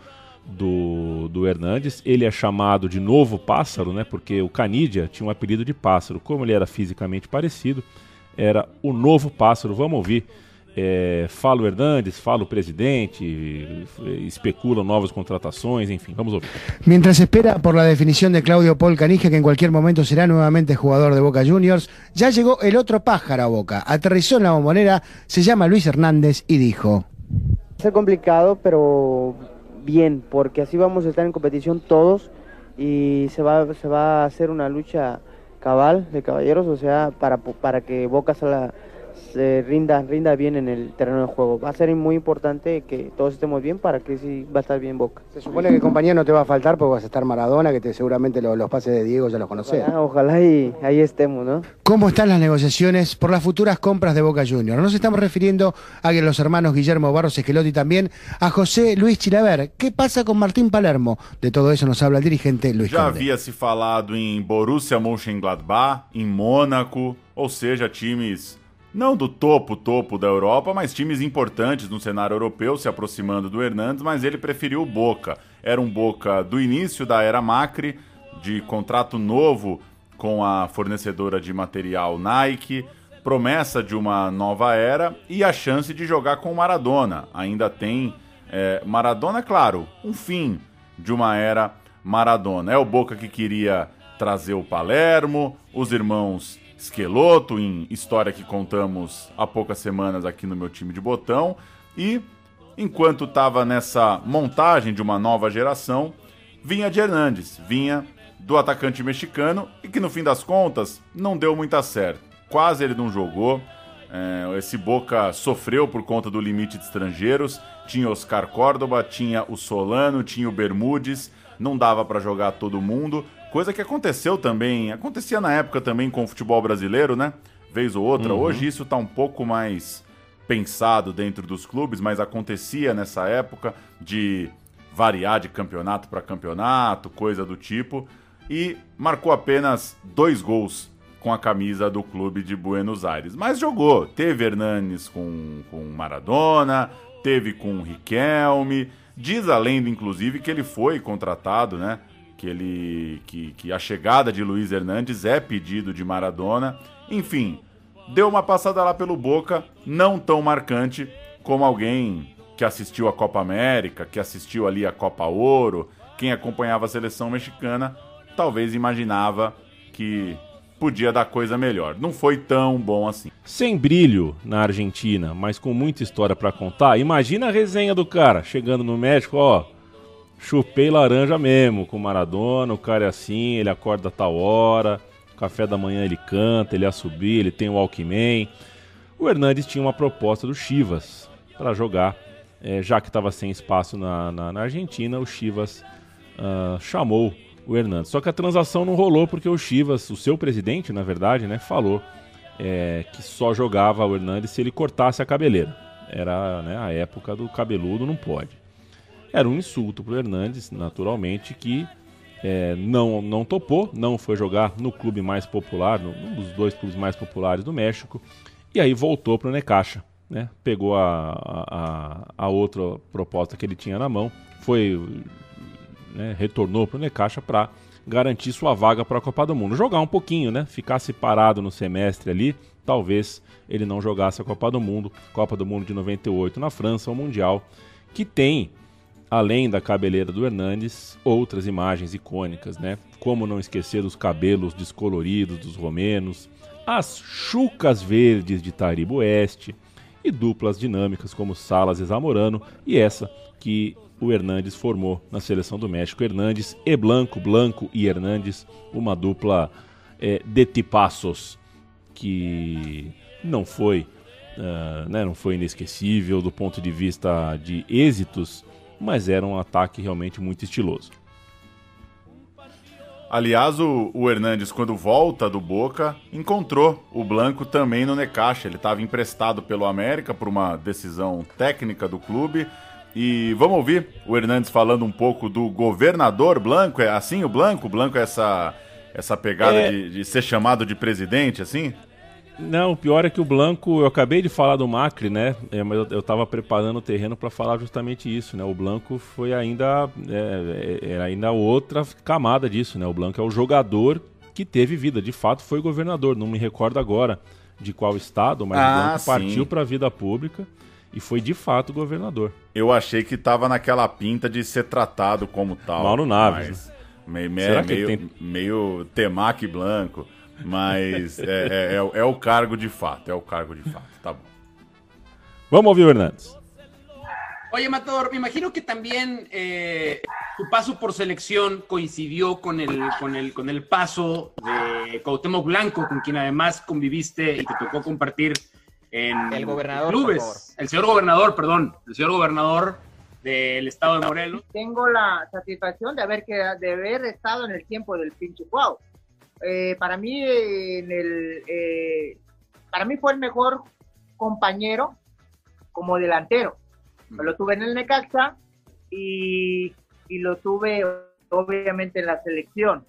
do, do Hernandes. Ele é chamado de Novo Pássaro, né? Porque o Canidia tinha um apelido de pássaro. Como ele era fisicamente parecido, era o Novo Pássaro. Vamos ouvir. É, fala o Hernandes, fala o presidente, especulam novas contratações, enfim, vamos ouvir. Mientras se espera por la definición de Claudio Paul Canija, que en cualquier momento será nuevamente jugador de Boca Juniors, ya llegó el otro pájaro a Boca. Aterrizó en la bombonera, se llama Luis Hernández y dijo: Va a ser complicado, pero bien, porque así vamos a estar en competición todos y se va, se va a hacer una lucha cabal de caballeros, o sea, para, para que Boca salga, se rinda, rinda bien en el terreno de juego. Va a ser muy importante que todos estemos bien para que sí va a estar bien Boca. Se supone que compañía no te va a faltar porque vas a estar Maradona, que te, seguramente lo- los, pases de Diego ya los conoces. Ojalá, ojalá y ahí estemos, ¿no? ¿Cómo están las negociaciones por las futuras compras de Boca Juniors? Nos estamos refiriendo a que los hermanos Guillermo Barros Esquelotti también a José Luis Chilaver. ¿Qué pasa con Martín Palermo? De todo eso nos habla el dirigente Luis Já Conde. havia se falado em Borussia Mönchengladbach, em Mônaco, ou seja, times não do topo, topo da Europa, mas times importantes no cenário europeu se aproximando do Hernandes, mas ele preferiu o Boca. Era um Boca do início da era Macri, de contrato novo com a fornecedora de material Nike, promessa de uma nova era e a chance de jogar com Maradona. Ainda tem é, Maradona, claro, um fim de uma era Maradona. É o Boca que queria trazer o Palermo, os irmãos Esqueloto, em história que contamos há poucas semanas aqui no meu time de botão. E enquanto estava nessa montagem de uma nova geração, vinha de Hernandes, vinha do atacante mexicano e que no fim das contas não deu muita certo. Quase ele não jogou. É, esse Boca sofreu por conta do limite de estrangeiros. Tinha Oscar Córdoba, tinha o Solano, tinha o Bermudes. Não dava para jogar todo mundo. Coisa que aconteceu também, acontecia na época também com o futebol brasileiro, né? Vez ou outra. Uhum. Hoje isso tá um pouco mais pensado dentro dos clubes, mas acontecia nessa época de variar de campeonato para campeonato, coisa do tipo, e marcou apenas dois gols com a camisa do clube de Buenos Aires. Mas jogou, teve Hernanes com, com Maradona, teve com Riquelme, diz a lenda inclusive que ele foi contratado, né? Que, ele, que, que a chegada de Luiz Hernandes é pedido de Maradona. Enfim, deu uma passada lá pelo Boca, não tão marcante como alguém que assistiu a Copa América, que assistiu ali a Copa Ouro, quem acompanhava a seleção mexicana, talvez imaginava que podia dar coisa melhor. Não foi tão bom assim. Sem brilho na Argentina, mas com muita história pra contar. Imagina a resenha do cara chegando no México, ó. Chupei laranja mesmo com Maradona, o cara é assim, ele acorda a tal hora, café da manhã ele canta, ele assobia, ele tem o Walkman. O Hernandes tinha uma proposta do Chivas para jogar, eh, já que estava sem espaço na, na- na Argentina, o Chivas ah, chamou o Hernandes. Só que a transação não rolou porque o Chivas, o seu presidente, na verdade, né, falou é, que só jogava o Hernandes se ele cortasse a cabeleira. Era né, a época do cabeludo, não pode. Era um insulto pro Hernandes, naturalmente, que é, não, não topou, não foi jogar no clube mais popular, um dos dois clubes mais populares do México, e aí voltou pro Necaxa. Né? Pegou a, a, a outra proposta que ele tinha na mão, foi né, retornou para o Necaxa para garantir sua vaga para a Copa do Mundo. Jogar um pouquinho, né? Ficasse parado no semestre ali, talvez ele não jogasse a Copa do Mundo. Copa do Mundo de 98 na França, o Mundial, que tem, além da cabeleira do Hernandes, outras imagens icônicas, né? Como não esquecer dos cabelos descoloridos dos romenos, as chucas verdes de Taribo Oeste e duplas dinâmicas como Salas e Zamorano, e essa que o Hernandes formou na seleção do México. Hernandes e Blanco, Blanco e Hernandes, uma dupla é, de tipassos que não foi, uh, né, não foi inesquecível do ponto de vista de êxitos, mas era um ataque realmente muito estiloso. Aliás, o, o Hernandes, quando volta do Boca, encontrou o Blanco também no Necaxa. Ele estava emprestado pelo América por uma decisão técnica do clube. E vamos ouvir o Hernandes falando um pouco do governador Blanco. É assim o Blanco? O Blanco é essa, essa pegada É. de, de ser chamado de presidente, assim? Não, o pior é que o Blanco, eu acabei de falar do Macri, né? É, mas eu, eu tava preparando o terreno para falar justamente isso, né? O Blanco foi ainda é, é, era ainda outra camada disso, né? O Blanco é o jogador que teve vida, de fato foi governador. Não me recordo agora de qual estado, mas Ah, o Blanco sim. partiu para a vida pública e foi de fato governador. Eu achei que tava naquela pinta de ser tratado como tal. Mauro Naves, mas Meio, meio, Será que meio, tem- meio Temac Blanco. Mas é, é- é- é o cargo de fato, é o cargo de fato. Tá bom. Vamos ouvir o Hernandes. Oye, Matador, me imagino que también eh, tu paso por selección coincidió con el, con, el, con el paso de Cuauhtémoc Blanco, con quien además conviviste y te tocó compartir en El gobernador, por favor. clubes. El señor gobernador, perdón, el señor gobernador del estado de Morelos. Tengo la satisfacción de haber, de haber estado en el tiempo del pinche Cuau. Eh, para mí, en el, eh, para mí fue el mejor compañero como delantero. Lo tuve en el Necaxa y, y lo tuve obviamente en la selección.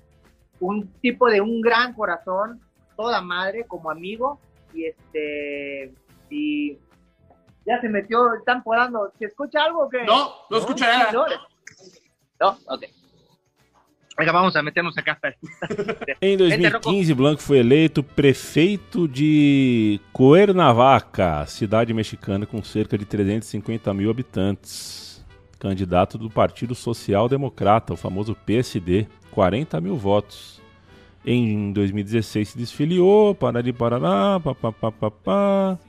Un tipo de un gran corazón, toda madre como amigo y este y ya se metió, están podando. ¿Se escucha algo o qué? No, no escucha nada. No, no, ok. Venga, vamos a acá. Em Vente, Rocco. 2015, Blanco foi eleito prefeito de Cuernavaca, cidade mexicana com cerca de 350 mil habitantes. Candidato do Partido Social Democrata, o famoso PSD, 40 mil votos. Em 2016 se desfiliou, Parari Paraná, papapá.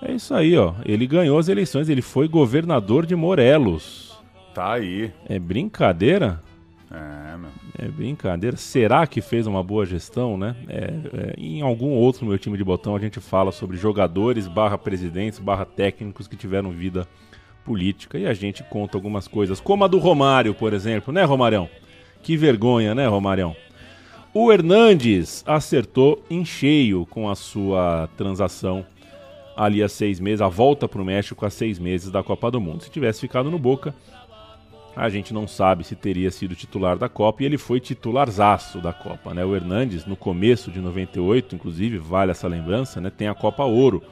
É isso aí, ó. Ele ganhou as eleições, ele foi governador de Morelos. Tá aí. É brincadeira? É, meu. É brincadeira. Será que fez uma boa gestão, né? É, é, em algum outro meu time de botão a gente fala sobre jogadores, barra presidentes, barra técnicos que tiveram vida política e a gente conta algumas coisas, como a do Romário, por exemplo, né, Romarão? Que vergonha, né, Romarão? O Hernandes acertou em cheio com a sua transação ali há seis meses, a volta para o México há seis meses da Copa do Mundo. Se tivesse ficado no Boca, a gente não sabe se teria sido titular da Copa e ele foi titularzaço da Copa, né? O Hernandes, no começo de 98, inclusive, vale essa lembrança, né? Tem a Copa Ouro,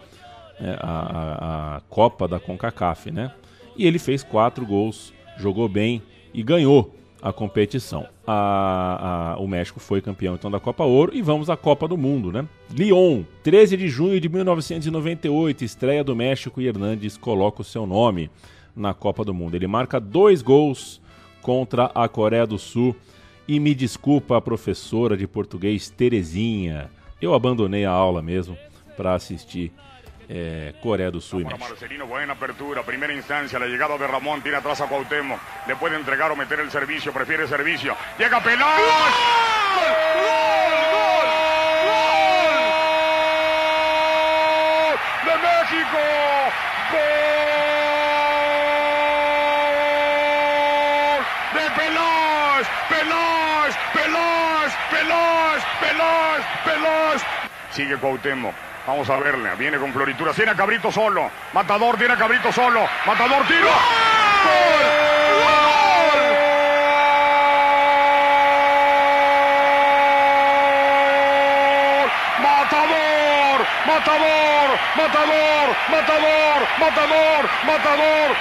né? a, a- a Copa da CONCACAF, né? E ele fez quatro gols, jogou bem e ganhou a competição. A- o México foi campeão então da Copa Ouro e vamos à Copa do Mundo, né? Lyon, 13 de junho de 1998, estreia do México e Hernandes coloca o seu nome na Copa do Mundo. Ele marca dois gols contra a Coreia do Sul e me desculpa a professora de português Terezinha. Eu abandonei a aula mesmo para assistir eh, Coreia do Sul e México. Marcelino, buena apertura, primera instancia, la llegada de Ramón, tira atrás a Cuauhtémoc, entregar o meter el servicio, prefiere servicio, llega Peláez, ¡Gol! ¡Peláez! ¡Peláez! ¡Peláez! Sigue Cuauhtémoc. Vamos a verle. Viene con floritura. Tiene a Cabrito solo. Matador tiene a Cabrito solo. Matador tiro. ¡Gol! ¡Matador! ¡Matador! ¡Matador! ¡Matador! ¡Matador! ¡Matador!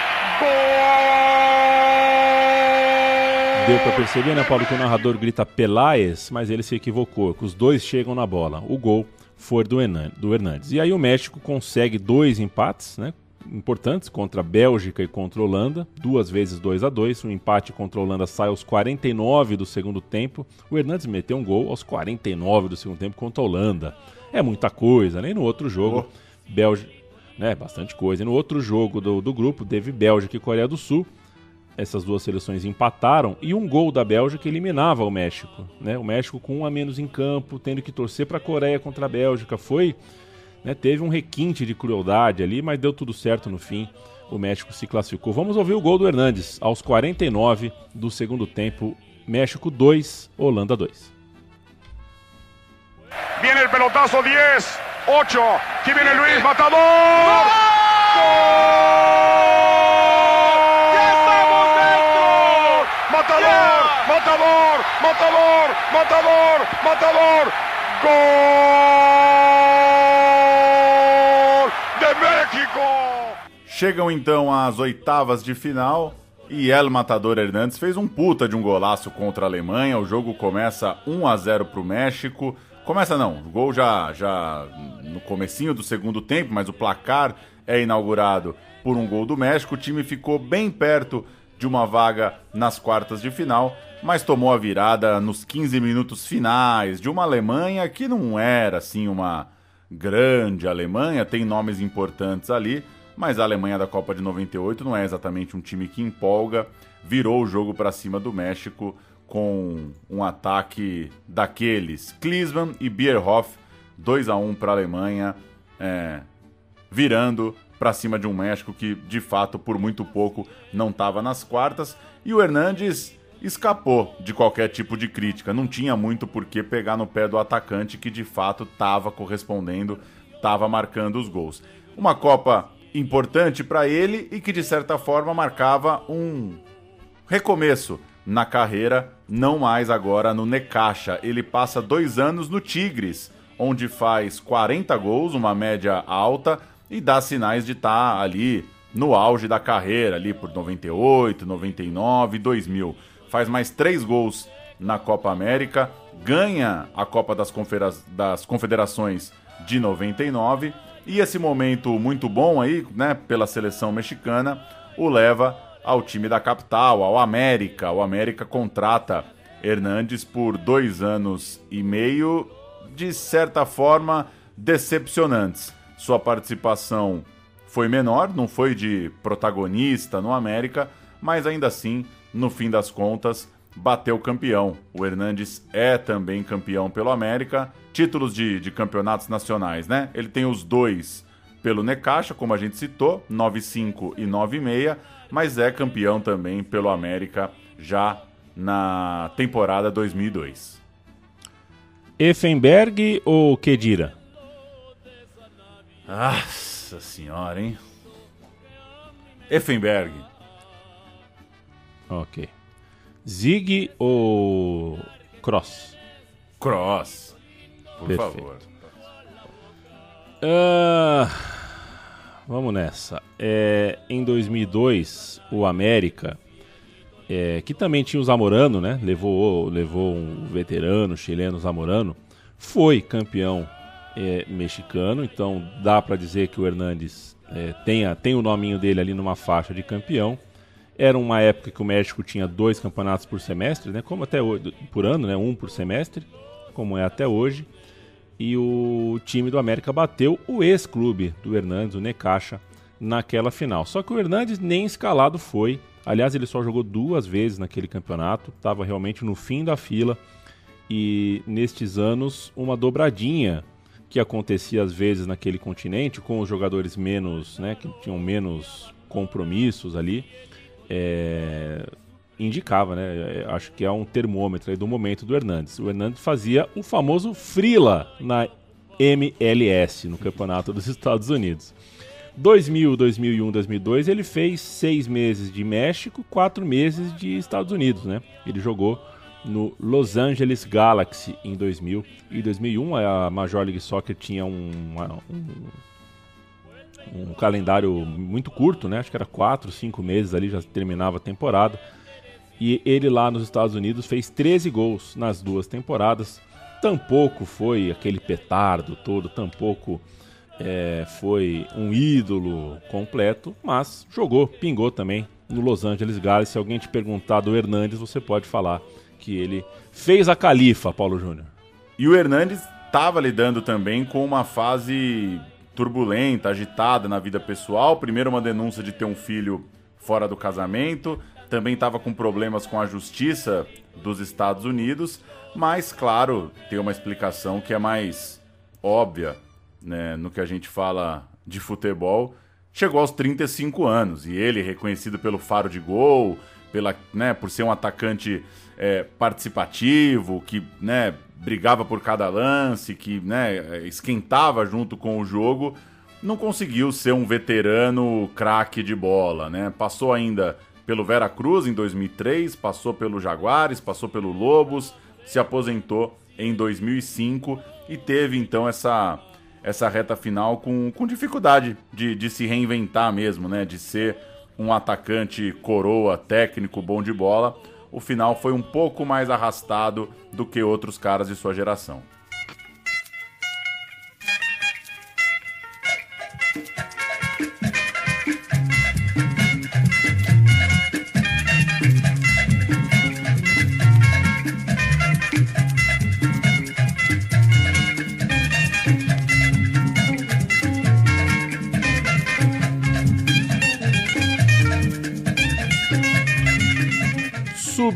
Deu pra perceber, né, Paulo, que o narrador grita Peláez, mas ele se equivocou, que os dois chegam na bola. O gol foi do, Hernan- do Hernandes. E aí o México consegue dois empates, né, importantes, contra a Bélgica e contra a Holanda, duas vezes 2 a 2 O empate contra a Holanda sai aos 49 do segundo tempo. O Hernandes meteu um gol aos 49 do segundo tempo contra a Holanda. É muita coisa, né? E no outro jogo, Bélgica, né, bastante coisa. E no outro jogo do, do grupo, teve Bélgica e Coreia do Sul. Essas duas seleções empataram e um gol da Bélgica eliminava o México. Né? O México com um a menos em campo, tendo que torcer para a Coreia contra a Bélgica. Foi, né, teve um requinte de crueldade ali, mas deu tudo certo no fim. O México se classificou. Vamos ouvir o gol do Hernandes aos 49 do segundo tempo. México 2, Holanda 2. Viene el pelotazo 10, 8. Aquí viene Luis Matador. ¡Gol! Matador, matador, matador. Gol de México. Chegam então às oitavas de final e El Matador Hernandes fez um puta de um golaço contra a Alemanha. O jogo começa 1 a 0 pro México. Começa não, o gol já já no comecinho do segundo tempo, mas o placar é inaugurado por um gol do México. O time ficou bem perto de uma vaga nas quartas de final, mas tomou a virada nos 15 minutos finais de uma Alemanha que não era assim uma grande Alemanha, tem nomes importantes ali, mas a Alemanha da Copa de 98 não é exatamente um time que empolga. Virou o jogo para cima do México com um ataque daqueles. Klinsmann e Bierhoff, 2 a 1 para a Alemanha, é, virando para cima de um México que, de fato, por muito pouco não estava nas quartas. E o Hernandes escapou de qualquer tipo de crítica. Não tinha muito por que pegar no pé do atacante que, de fato, estava correspondendo, estava marcando os gols. Uma Copa importante para ele e que, de certa forma, marcava um recomeço na carreira, não mais agora no Necaxa. Ele passa dois anos no Tigres, onde faz 40 gols, uma média alta, e dá sinais de estar ali no auge da carreira, ali por 98, 99, 2000. Faz mais três gols na Copa América, ganha a Copa das, Confedera das Confederações de 99 e esse momento muito bom aí, né, pela seleção mexicana, o leva ao time da capital, ao América. O América contrata Hernandes por dois anos e meio, de certa forma decepcionantes. Sua participação foi menor, não foi de protagonista no América, mas ainda assim, no fim das contas, bateu campeão. O Hernandes é também campeão pelo América, títulos de, de campeonatos nacionais, né? Ele tem os dois pelo Necaxa, como a gente citou, 9-5 e 9-6, mas é campeão também pelo América já na temporada 2002. Effenberg ou Kedira? Nossa senhora, hein? Effenberg. Ok. Zig ou Cross? Cross. Por Perfeito. favor. Ah, vamos nessa. É, em 2002, o América, é, que também tinha o Zamorano, né? Levou, levou um veterano chileno Zamorano, foi campeão é, mexicano. Então dá para dizer que o Hernandes é, tem, a- tem o nominho dele ali numa faixa de campeão. Era uma época que o México tinha dois campeonatos por semestre, né? Como até hoje, por ano, né? Um por semestre, como é até hoje. E o time do América bateu o ex-clube do Hernandes, o Necaxa, naquela final. Só que o Hernandes nem escalado foi. Aliás, ele só jogou duas vezes naquele campeonato. Estava realmente no fim da fila. E nestes anos, uma dobradinha que acontecia às vezes naquele continente com os jogadores menos, né, que tinham menos compromissos ali, é, indicava, né? é, Acho que é um termômetro do momento do Hernandes. O Hernandes fazia o famoso frila na MLS, no Campeonato dos Estados Unidos. 2000, 2001, 2002, ele fez seis meses de México, quatro meses de Estados Unidos, né? Ele jogou no Los Angeles Galaxy em 2000 e 2001 a Major League Soccer tinha um, um, um calendário muito curto, né? Acho que era quatro, cinco meses ali já terminava a temporada. E ele lá nos Estados Unidos fez 13 gols nas duas temporadas. Tampouco foi aquele petardo todo, tampouco é, foi um ídolo completo, mas jogou, pingou também no Los Angeles Galaxy. Se alguém te perguntar do Hernandes, você pode falar que ele fez a califa, Paulo Júnior. E o Hernandes estava lidando também com uma fase turbulenta, agitada na vida pessoal. Primeiro, uma denúncia de ter um filho fora do casamento. também estava com problemas com a justiça dos Estados Unidos, mas claro, tem uma explicação que é mais óbvia, né, no que a gente fala de futebol. Chegou aos 35 anos e ele reconhecido pelo faro de gol, pela, né, por ser um atacante é, participativo, que né, brigava por cada lance, que né, esquentava junto com o jogo, não conseguiu ser um veterano craque de bola. Né? Passou ainda pelo Veracruz em 2003, passou pelo Jaguares, passou pelo Lobos, se aposentou em 2005 e teve então essa, essa reta final com, com dificuldade de, de se reinventar mesmo, né? de ser um atacante coroa, técnico, bom de bola. O final foi um pouco mais arrastado do que outros caras de sua geração.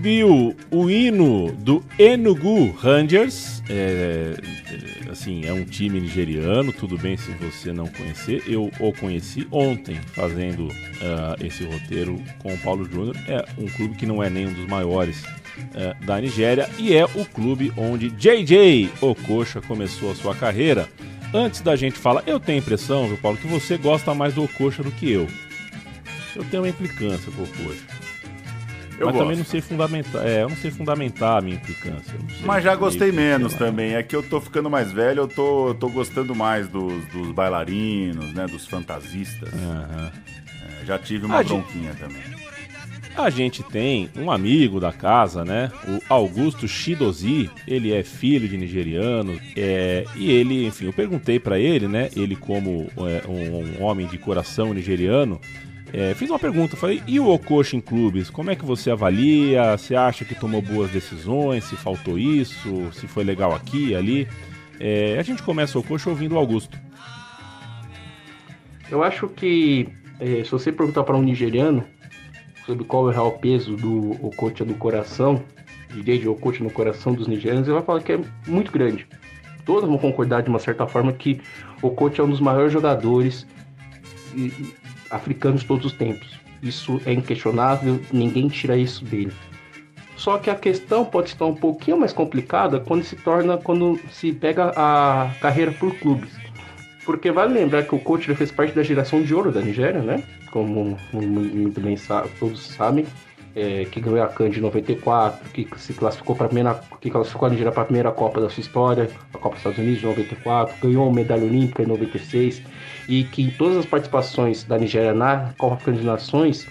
Subiu o hino do Enugu Rangers. É, é, assim, é um time nigeriano, tudo bem se você não conhecer. Eu o conheci ontem fazendo uh, esse roteiro com o Paulo Júnior. É um clube que não é nem um dos maiores uh, da Nigéria e é o clube onde JJ Okocha começou a sua carreira. Antes da gente falar, eu tenho a impressão, viu, Paulo, que você gosta mais do Okocha do que eu. Eu tenho uma implicância com o Okocha. Eu Mas gosto. também não sei fundamentar. É, eu não sei fundamentar a minha implicância. Mas já gostei menos também. É que eu tô ficando mais velho, eu tô, eu tô gostando mais dos, dos bailarinos, né? Dos fantasistas. É, já tive uma de- bronquinha também. A gente tem um amigo da casa, né? O Augusto Shidozi. Ele é filho de nigeriano. É, e ele, enfim, eu perguntei pra ele, né? Ele, como é, um, um homem de coração nigeriano, é, fiz uma pergunta. Falei, e o Okocha em clubes? Como é que você avalia? Você acha que tomou boas decisões? Se faltou isso? Se foi legal aqui ali? É, a gente começa o Okocha ouvindo o Augusto. Eu acho que eh, se você perguntar para um nigeriano sobre qual é o real peso do Okocha do coração, de J.J. Okocha no coração dos nigerianos, ele vai falar que é muito grande. Todos vão concordar de uma certa forma que Okocha é um dos maiores jogadores africanos de todos os tempos. Isso é inquestionável, ninguém tira isso dele. Só que a questão pode estar um pouquinho mais complicada quando se torna quando se pega a carreira por clubes. Porque vale lembrar que o coach fez parte da geração de ouro da Nigéria, né? Como muito bem sa- todos sabem, é, que ganhou a CAN de 94, que se classificou para primeira, que classificou a Nigéria para a primeira Copa da sua história, a Copa dos Estados Unidos de 94, ganhou a medalha olímpica em 96 e que em todas as participações da Nigéria na Copa Africana de Nações,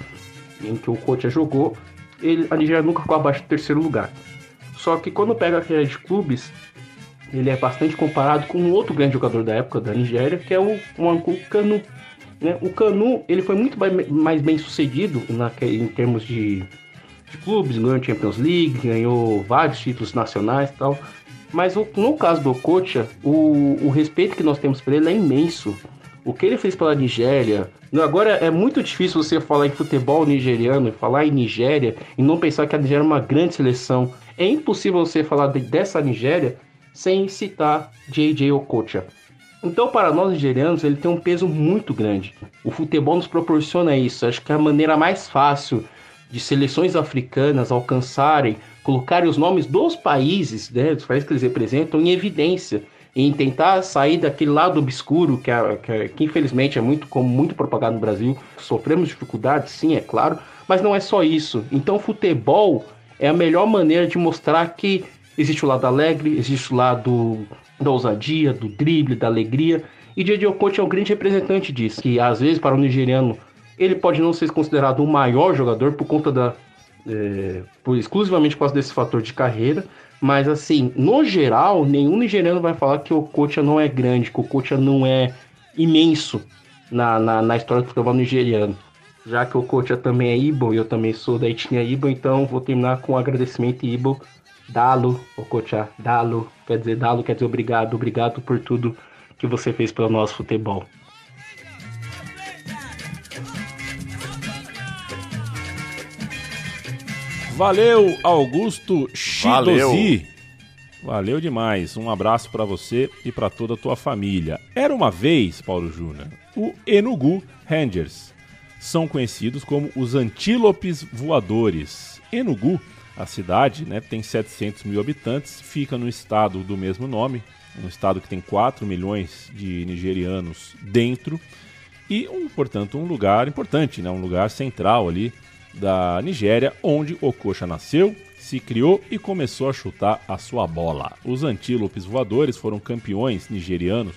em que o coach jogou, ele, a Nigéria nunca ficou abaixo do terceiro lugar. Só que quando pega a carreira de clubes, ele é bastante comparado com um outro grande jogador da época da Nigéria, que é o Nwankwo Kanu. Né? O Kanu ele foi muito mai- mais bem sucedido na, em termos de, de clubes, ganhou Champions League, ganhou vários títulos nacionais e tal. Mas o- no caso do Okocha, o, o respeito que nós temos por ele é imenso. O que ele fez pela Nigéria. Agora é muito difícil você falar em futebol nigeriano e falar em Nigéria e não pensar que a Nigéria é uma grande seleção. É impossível você falar de- dessa Nigéria sem citar J.J. Okocha. Então, para nós nigerianos, ele tem um peso muito grande. O futebol nos proporciona isso. Acho que é a maneira mais fácil de seleções africanas alcançarem, colocarem os nomes dos países, né, dos países que eles representam, em evidência. Em tentar sair daquele lado obscuro que, é- que é- que infelizmente é muito como muito propagado no Brasil. Sofremos dificuldades, sim, é claro, mas não é só isso. Então, futebol é a melhor maneira de mostrar que existe o lado alegre, existe o lado da ousadia, do drible, da alegria. E J.J. Okocha é um grande representante disso, que às vezes para o nigeriano ele pode não ser considerado o maior jogador por conta da é, por, exclusivamente por causa desse fator de carreira, mas assim, no geral, nenhum nigeriano vai falar que o Okocha não é grande, que o Okocha não é imenso na, na, na história do futebol nigeriano. Já que o Okocha também é Ibo e eu também sou da etnia Ibo, então vou terminar com um agradecimento Ibo. Dalo, Okocha, Dalo, quer dizer Dalo, quer dizer obrigado, obrigado por tudo que você fez pelo nosso futebol. Valeu, Augusto Valeu. Chidozi. Valeu demais. Um abraço pra você e pra toda a tua família. Era uma vez, Paulo Júnior, o Enugu Rangers. São conhecidos como os antílopes voadores. Enugu, a cidade, né, tem 700 mil habitantes, fica no estado do mesmo nome, um estado que tem 4 milhões de nigerianos dentro e, um, portanto, um lugar importante, né, um lugar central ali da Nigéria, onde Okocha nasceu, se criou e começou a chutar a sua bola. Os antílopes voadores foram campeões nigerianos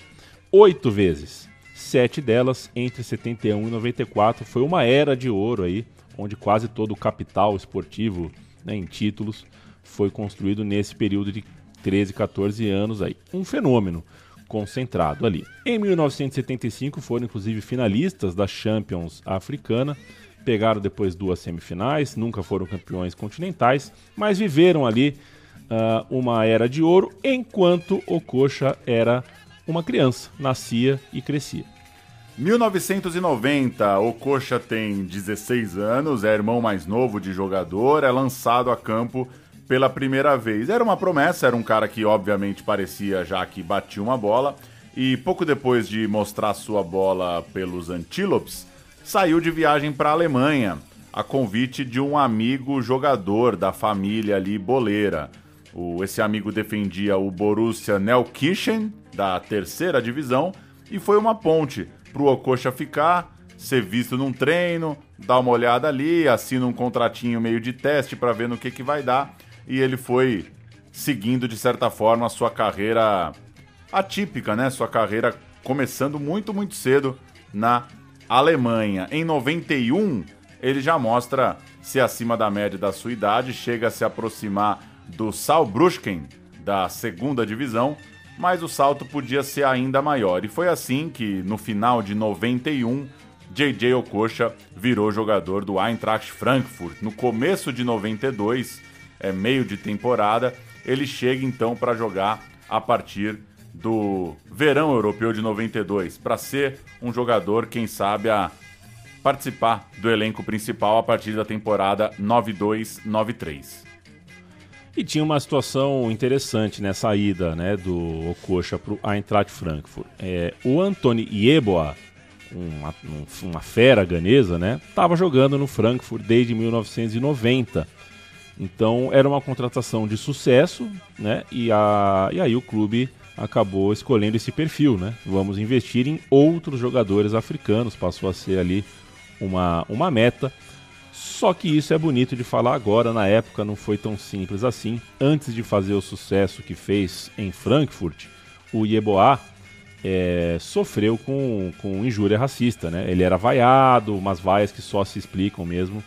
oito vezes. Sete delas entre 71 e 94. Foi uma era de ouro aí, onde quase todo o capital esportivo né, em títulos foi construído nesse período de 13, 14 anos aí. Um fenômeno concentrado ali. Em 1975 foram inclusive finalistas da Champions Africana pegaram depois duas semifinais, nunca foram campeões continentais, mas viveram ali uh, uma era de ouro, enquanto o Coxa era uma criança, nascia e crescia. 1990, o Coxa tem 16 anos, é irmão mais novo de jogador, é lançado a campo pela primeira vez. Era uma promessa, era um cara que obviamente parecia já que batia uma bola, e pouco depois de mostrar sua bola pelos Antílopes, saiu de viagem para a Alemanha, a convite de um amigo jogador da família ali boleira. O, esse amigo defendia o Borussia Neukirchen, da terceira divisão, e foi uma ponte para o Ococha ficar, ser visto num treino, dar uma olhada ali, assina um contratinho meio de teste para ver no que, que vai dar, e ele foi seguindo, de certa forma, a sua carreira atípica, né? Sua carreira começando muito, muito cedo na Alemanha. Em 91, ele já mostra ser acima da média da sua idade, chega a se aproximar do Saarbrücken, da segunda divisão, mas o salto podia ser ainda maior. E foi assim que, no final de 91, JJ Okocha virou jogador do Eintracht Frankfurt. No começo de 92, é meio de temporada, ele chega então para jogar a partir do verão europeu de 92, para ser um jogador, quem sabe, a participar do elenco principal a partir da temporada 92-93. E tinha uma situação interessante nessa ida né, do Okocha para o Eintracht Frankfurt. É, o Anthony Yeboah, uma, uma fera ganesa, né, estava jogando no Frankfurt desde 1990. Então era uma contratação de sucesso, né? E, a, e aí o clube acabou escolhendo esse perfil, né? Vamos investir em outros jogadores africanos, passou a ser ali uma, uma meta. Só que isso é bonito de falar agora, na época não foi tão simples assim. Antes de fazer o sucesso que fez em Frankfurt, o Yeboah é, sofreu com, com injúria racista, né? Ele era vaiado, umas vaias que só se explicam mesmo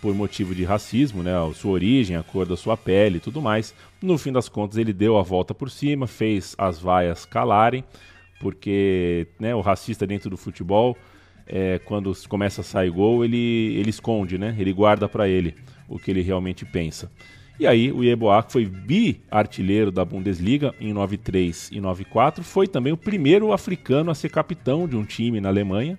por motivo de racismo, né? A sua origem, a cor da sua pele e tudo mais. No fim das contas, ele deu a volta por cima, fez as vaias calarem, porque né, o racista dentro do futebol, é, quando começa a sair gol, ele, ele esconde, né? Ele guarda para ele o que ele realmente pensa. E aí, o Yeboah, que foi bi-artilheiro da Bundesliga em 93 e 94, foi também o primeiro africano a ser capitão de um time na Alemanha.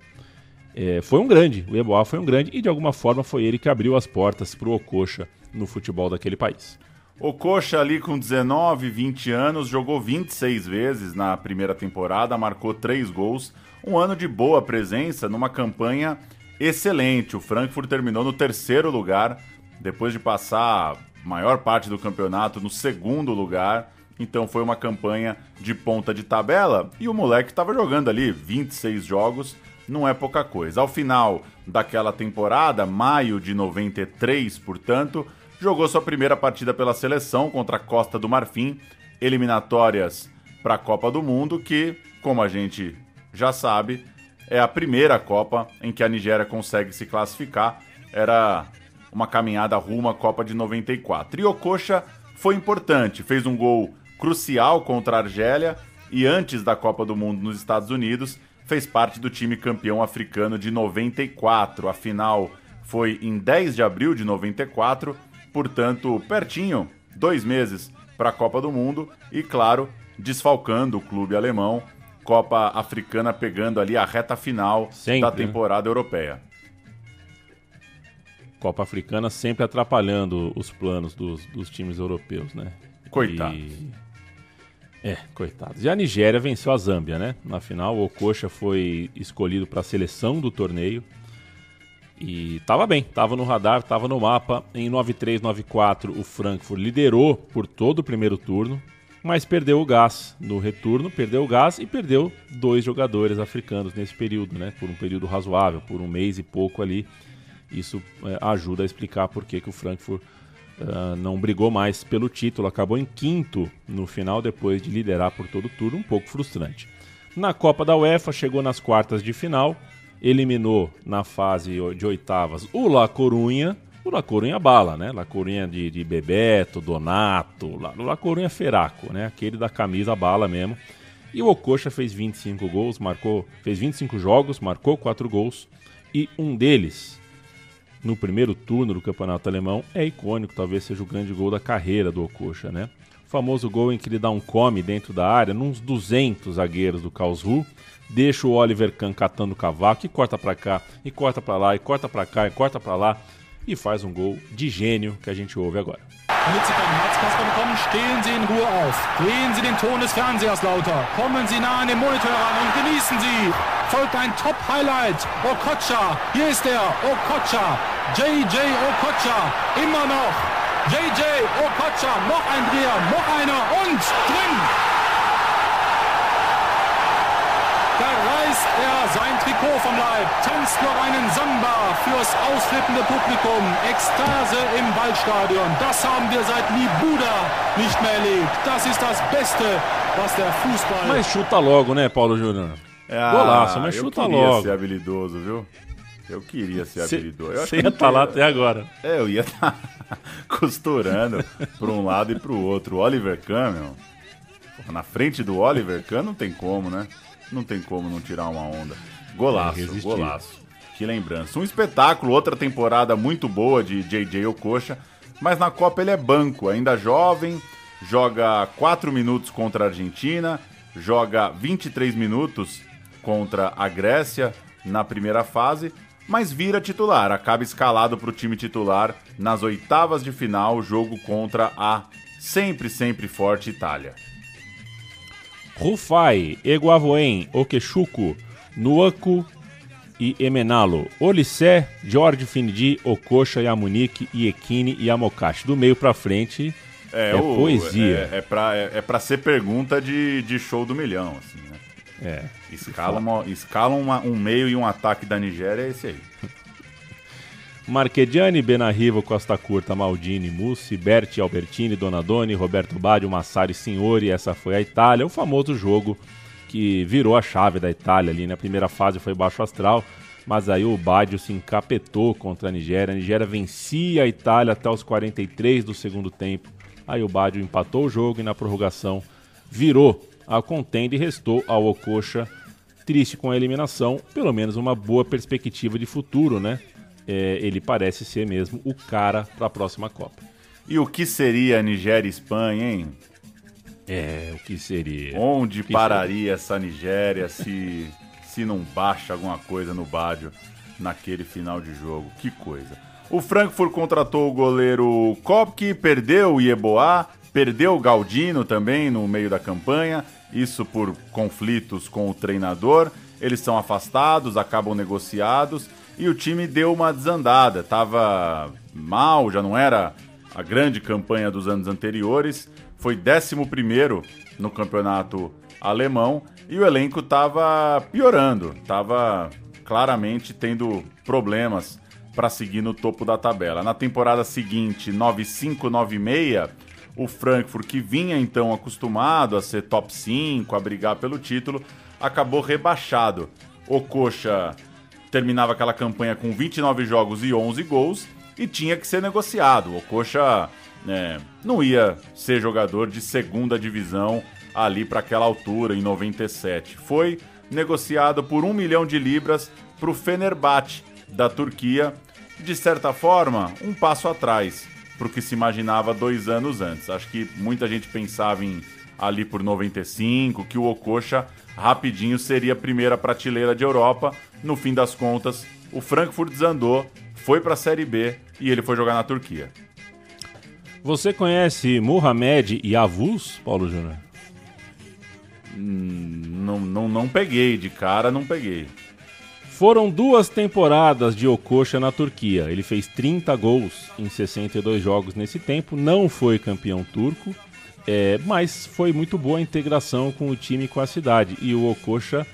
É, foi um grande, o Yeboah foi um grande, e de alguma forma foi ele que abriu as portas para o Ococha no futebol daquele país. O Coxa ali com 19, 20 anos, jogou 26 vezes na primeira temporada, marcou 3 gols, um ano de boa presença numa campanha excelente. O Frankfurt terminou no terceiro lugar, depois de passar a maior parte do campeonato no segundo lugar. Então foi uma campanha de ponta de tabela e o moleque estava jogando ali 26 jogos, não é pouca coisa. Ao final daquela temporada, maio de 93, portanto, jogou sua primeira partida pela seleção contra a Costa do Marfim, eliminatórias para a Copa do Mundo, que, como a gente já sabe, é a primeira Copa em que a Nigéria consegue se classificar. Era uma caminhada rumo à Copa de 94. E Okocha foi importante, fez um gol crucial contra a Argélia e antes da Copa do Mundo nos Estados Unidos, fez parte do time campeão africano de 94. A final foi em 10 de abril de 94 portanto, pertinho, dois meses para a Copa do Mundo e, claro, desfalcando o clube alemão, Copa Africana pegando ali a reta final Sempre, da né? temporada europeia. Copa Africana sempre atrapalhando os planos dos, dos times europeus, né? Coitados. E- É, coitados. E a Nigéria venceu a Zâmbia, né? Na final, o Okocha foi escolhido para a seleção do torneio. E tava bem, tava no radar, tava no mapa. Em 9-3, 9-4, o Frankfurt liderou por todo o primeiro turno, mas perdeu o gás no retorno, perdeu o gás e perdeu dois jogadores africanos nesse período, né? Por um período razoável, por um mês e pouco ali. Isso é, ajuda a explicar por que, que o Frankfurt ah, não brigou mais pelo título, acabou em quinto no final depois de liderar por todo o turno, um pouco frustrante. Na Copa da UEFA, chegou nas quartas de final, eliminou na fase de oitavas o La Corunha, o La Corunha bala, né? La Corunha de, de Bebeto, Donato, La, La Corunha Feraco, né? Aquele da camisa bala mesmo. E o Ococha fez 25 gols, marcou, fez 25 jogos, marcou 4 gols e um deles no primeiro turno do Campeonato Alemão é icônico, talvez seja o grande gol da carreira do Ococha, né? O famoso gol em que ele dá um come dentro da área, nos 200 zagueiros do Karlsruhe, deixa o Oliver Kahn catando o cavaco e corta pra cá, e corta pra lá, e corta pra cá, e corta pra lá, e faz um gol de gênio que a gente ouve agora. Damit Sie beim Herzkasper bekommen, stehen Sie in Ruhe auf. Drehen Sie den Ton des Fernsehers lauter. Kommen Sie nah an den Monitor ran und genießen Sie. Folgt ein Top-Highlight. Okocha, hier ist er. Okocha. JJ Okocha. Immer noch. JJ Okocha. Noch ein Dreher, noch einer und drin. Reißt er sein Trikot vom Leib, tanzt noch einen Samba fürs ausflippende Publikum. Ekstase im Waldstadion. Das haben wir seit Libuda nicht mehr erlebt. Das ist das Beste, was der Fußball. Mas chuta logo, né, Paulo Júnior? Ah, Golaço, mas eu chuta queria logo. ser habilidoso, viu? Eu queria ser Cê- habilidoso. Eu acho cê que ia tá lá tem- até agora. É, eu ia estar [LAUGHS] costurando para um lado e para o outro. O Oliver Kahn, meu, porra, na frente do Oliver Kahn não tem como, né? Não tem como não tirar uma onda. Golaço, É golaço. Que lembrança. Um espetáculo, outra temporada muito boa de JJ Okocha, mas na Copa ele é banco, ainda jovem, joga 4 minutos contra a Argentina, joga 23 minutos contra a Grécia na primeira fase, mas vira titular, acaba escalado para o time titular nas oitavas de final, jogo contra a sempre, sempre forte Itália. Rufai, Eguavoen, Okeshuku, Nuaku e Emenalo, Olissé, Jorge Finidi, Okocha, Yamuniki, Iekini e Amokashi. Do meio pra frente é, o- poesia. É, é, pra, é, é ser pergunta de, de show do milhão, assim, né? É. Escala, uma, escala uma- um meio e um ataque da Nigéria, é esse aí. Marchegiani, Benarrivo, Costa Curta, Maldini, Mussi, Berti, Albertini, Donadoni, Roberto Baggio, Massari, Signori, essa foi a Itália, o famoso jogo que virou a chave da Itália ali, na primeira fase foi baixo astral, mas aí o Baggio se encapetou contra a Nigéria, a Nigéria vencia a Itália até os 43 do segundo tempo, aí o Baggio empatou o jogo e na prorrogação virou a contenda e restou ao Ococha triste com a eliminação, pelo menos uma boa perspectiva de futuro, né? É, ele parece ser mesmo o cara para a próxima Copa. E o que seria Nigéria e Espanha, hein? É, o que seria? Onde que pararia essa Nigéria se, se não baixa alguma coisa no Bádio naquele final de jogo? Que coisa. O Frankfurt contratou o goleiro Kopke, perdeu o Yeboah, perdeu o Galdino também no meio da campanha, isso por conflitos com o treinador. Eles são afastados, acabam negociados e o time deu uma desandada. Tava mal, já não era a grande campanha dos anos anteriores. Foi 11 no campeonato alemão e o elenco estava piorando, estava claramente tendo problemas para seguir no topo da tabela. Na temporada seguinte, 95-96, o Frankfurt, que vinha então acostumado a ser top 5, a brigar pelo título, acabou rebaixado. O Coxa terminava aquela campanha com 29 jogos e 11 gols e tinha que ser negociado. O Coxa né, não ia ser jogador de segunda divisão ali para aquela altura, em 97. Foi negociado por um milhão de libras para o Fenerbahçe, da Turquia. De certa forma, um passo atrás para o que se imaginava dois anos antes. Acho que muita gente pensava em ali por 95, que o Ococha rapidinho seria a primeira prateleira de Europa. No fim das contas, o Frankfurt desandou, foi para a Série B e ele foi jogar na Turquia. Você conhece Mohamed Yavuz, Paulo Júnior? Hum, não, não, não peguei, de cara não peguei. Foram duas temporadas de Okocha na Turquia. Ele fez 30 gols em 62 jogos nesse tempo, não foi campeão turco, é, mas foi muito boa a integração com o time e com a cidade. E o Okocha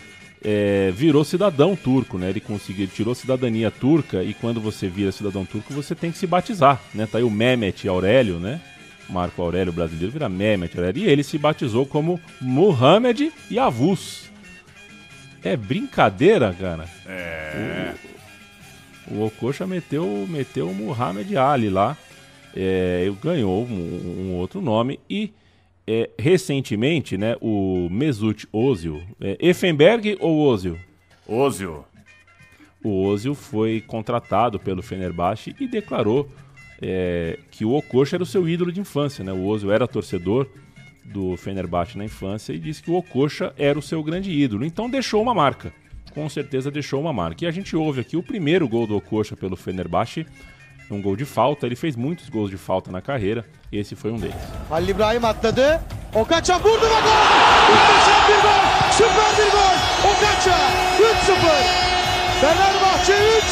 é, virou cidadão turco, né? Ele conseguiu, ele tirou cidadania turca e quando você vira cidadão turco, você tem que se batizar, né? Tá aí o Mehmet Aurélio, né? Marco Aurélio brasileiro vira Mehmet Aurélio. E ele se batizou como Muhammad Yavuz. É brincadeira, cara. É. O, o Okocha meteu, meteu o Muhammad Ali lá. É, ganhou um, um outro nome e é, recentemente, né, o Mesut Ozil, é, Effenberg ou Ozil? Ozil. O Ozil foi contratado pelo Fenerbahçe e declarou é, que o Okocha era o seu ídolo de infância, né? O Ozil era torcedor do Fenerbahçe na infância e disse que o Okocha era o seu grande ídolo. Então deixou uma marca. Com certeza deixou uma marca. E a gente ouve aqui o primeiro gol do Okocha pelo Fenerbahçe, um gol de falta. Ele fez muitos gols de falta na carreira. Esse foi um deles. Halil İbrahim atladı. Okaç'a vurdu ve gol. Muhteşem bir gol. Süper bir gol. Okaç'a 3-0. Fenerbahçe 3,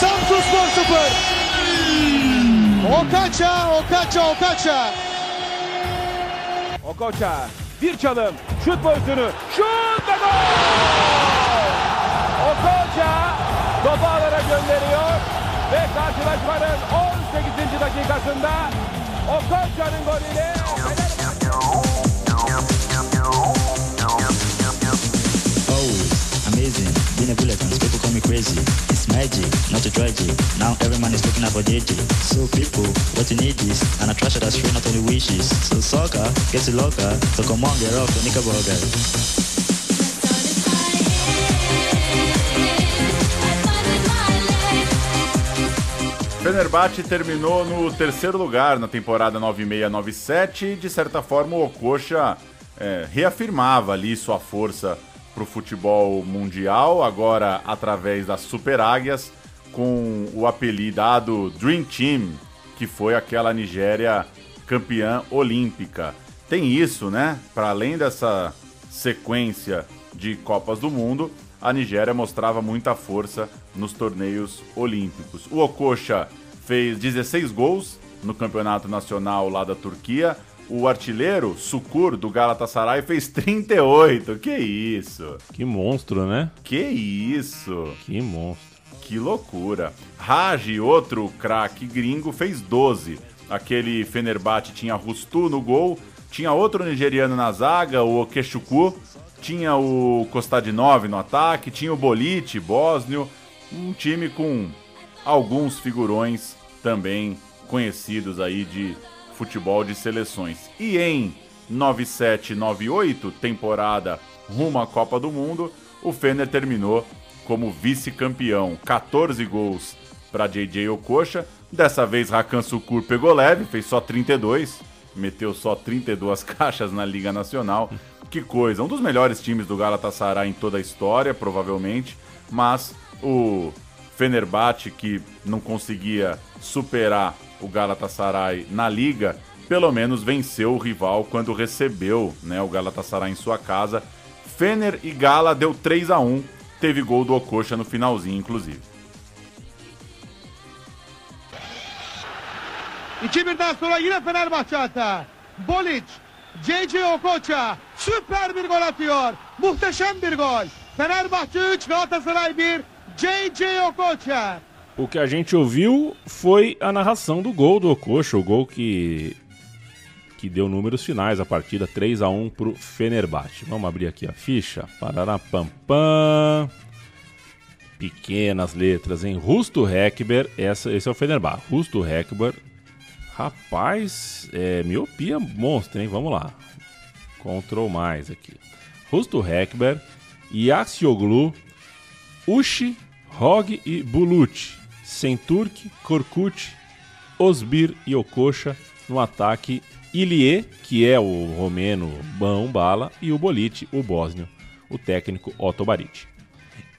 Samsunspor 0. Okaç'a, Okaç'a, Okaç'a. Okocha bir çalım şut pozisyonu şut ve gol! Okocha topu alana gönderiyor ve karşılaşmanın 18. dakikasında Okocha'nın golüyle Oh, amazing. Being a bulletins, people call me crazy. It's magic, not a tragedy. Now every man is looking out for JJ. So people, what you need is an attraction that's free, not only wishes. So soccer, get to locker. So come on, get off the knickerbocker. Fenerbahçe terminou no terceiro lugar na temporada 96-97 e, de certa forma, o Okocha é, reafirmava ali sua força para o futebol mundial, agora através das Super Águias, com o apelidado Dream Team, que foi aquela Nigéria campeã olímpica. Tem isso, né? Para além dessa sequência de Copas do Mundo, a Nigéria mostrava muita força nos torneios olímpicos. O Okocha fez 16 gols no campeonato nacional lá da Turquia. O artilheiro, Sukur, do Galatasaray, fez 38. Que isso? Que monstro, né? Que isso? Que monstro. Que loucura. Raj, outro craque gringo, fez 12. Aquele Fenerbahçe tinha Rustu no gol, tinha outro nigeriano na zaga, o Okechukwu, tinha o Kostadinov no ataque, tinha o Bolite, bósnio, um time com alguns figurões também conhecidos aí de futebol de seleções. E em 97-98, temporada rumo à Copa do Mundo, o Fener terminou como vice-campeão. 14 gols para JJ Okocha. Dessa vez Rakan Sukur pegou leve, fez só 32, meteu só 32 [LAUGHS] caixas na Liga Nacional. Que coisa, um dos melhores times do Galatasaray em toda a história, provavelmente, mas o Fenerbahçe que não conseguia superar o Galatasaray na liga, pelo menos venceu o rival quando recebeu né, o Galatasaray em sua casa. Fener e Gala deu 3 a 1 teve gol do Okocha no finalzinho, inclusive. 2-1'den sonra yine Fenerbahçe. Bolic, JJ Okocha süper bir gol atıyor. Muhteşem bir gol. Fenerbahçe 3, Galatasaray 1, JJ Okocha. O que a gente ouviu foi a narração do gol do Okocha, o gol que que deu números finais a partida 3 a 1 pro Fenerbahçe. Vamos abrir aqui a ficha. Pararapampam. Pequenas letras em Rusto Heckber, essa, esse é o Fenerbahçe. Rusto Heckber. Rapaz, é miopia monstro, hein? Vamos lá. Control mais aqui. Rusto Heckber, Yaksioglu, Ushi, Rog e Bulut. Centurk, Korkut, Osbir e Okocha no ataque. Ilie, que é o romeno Bão Bala, e o Bolite, o bósnio, o técnico Otto Barit.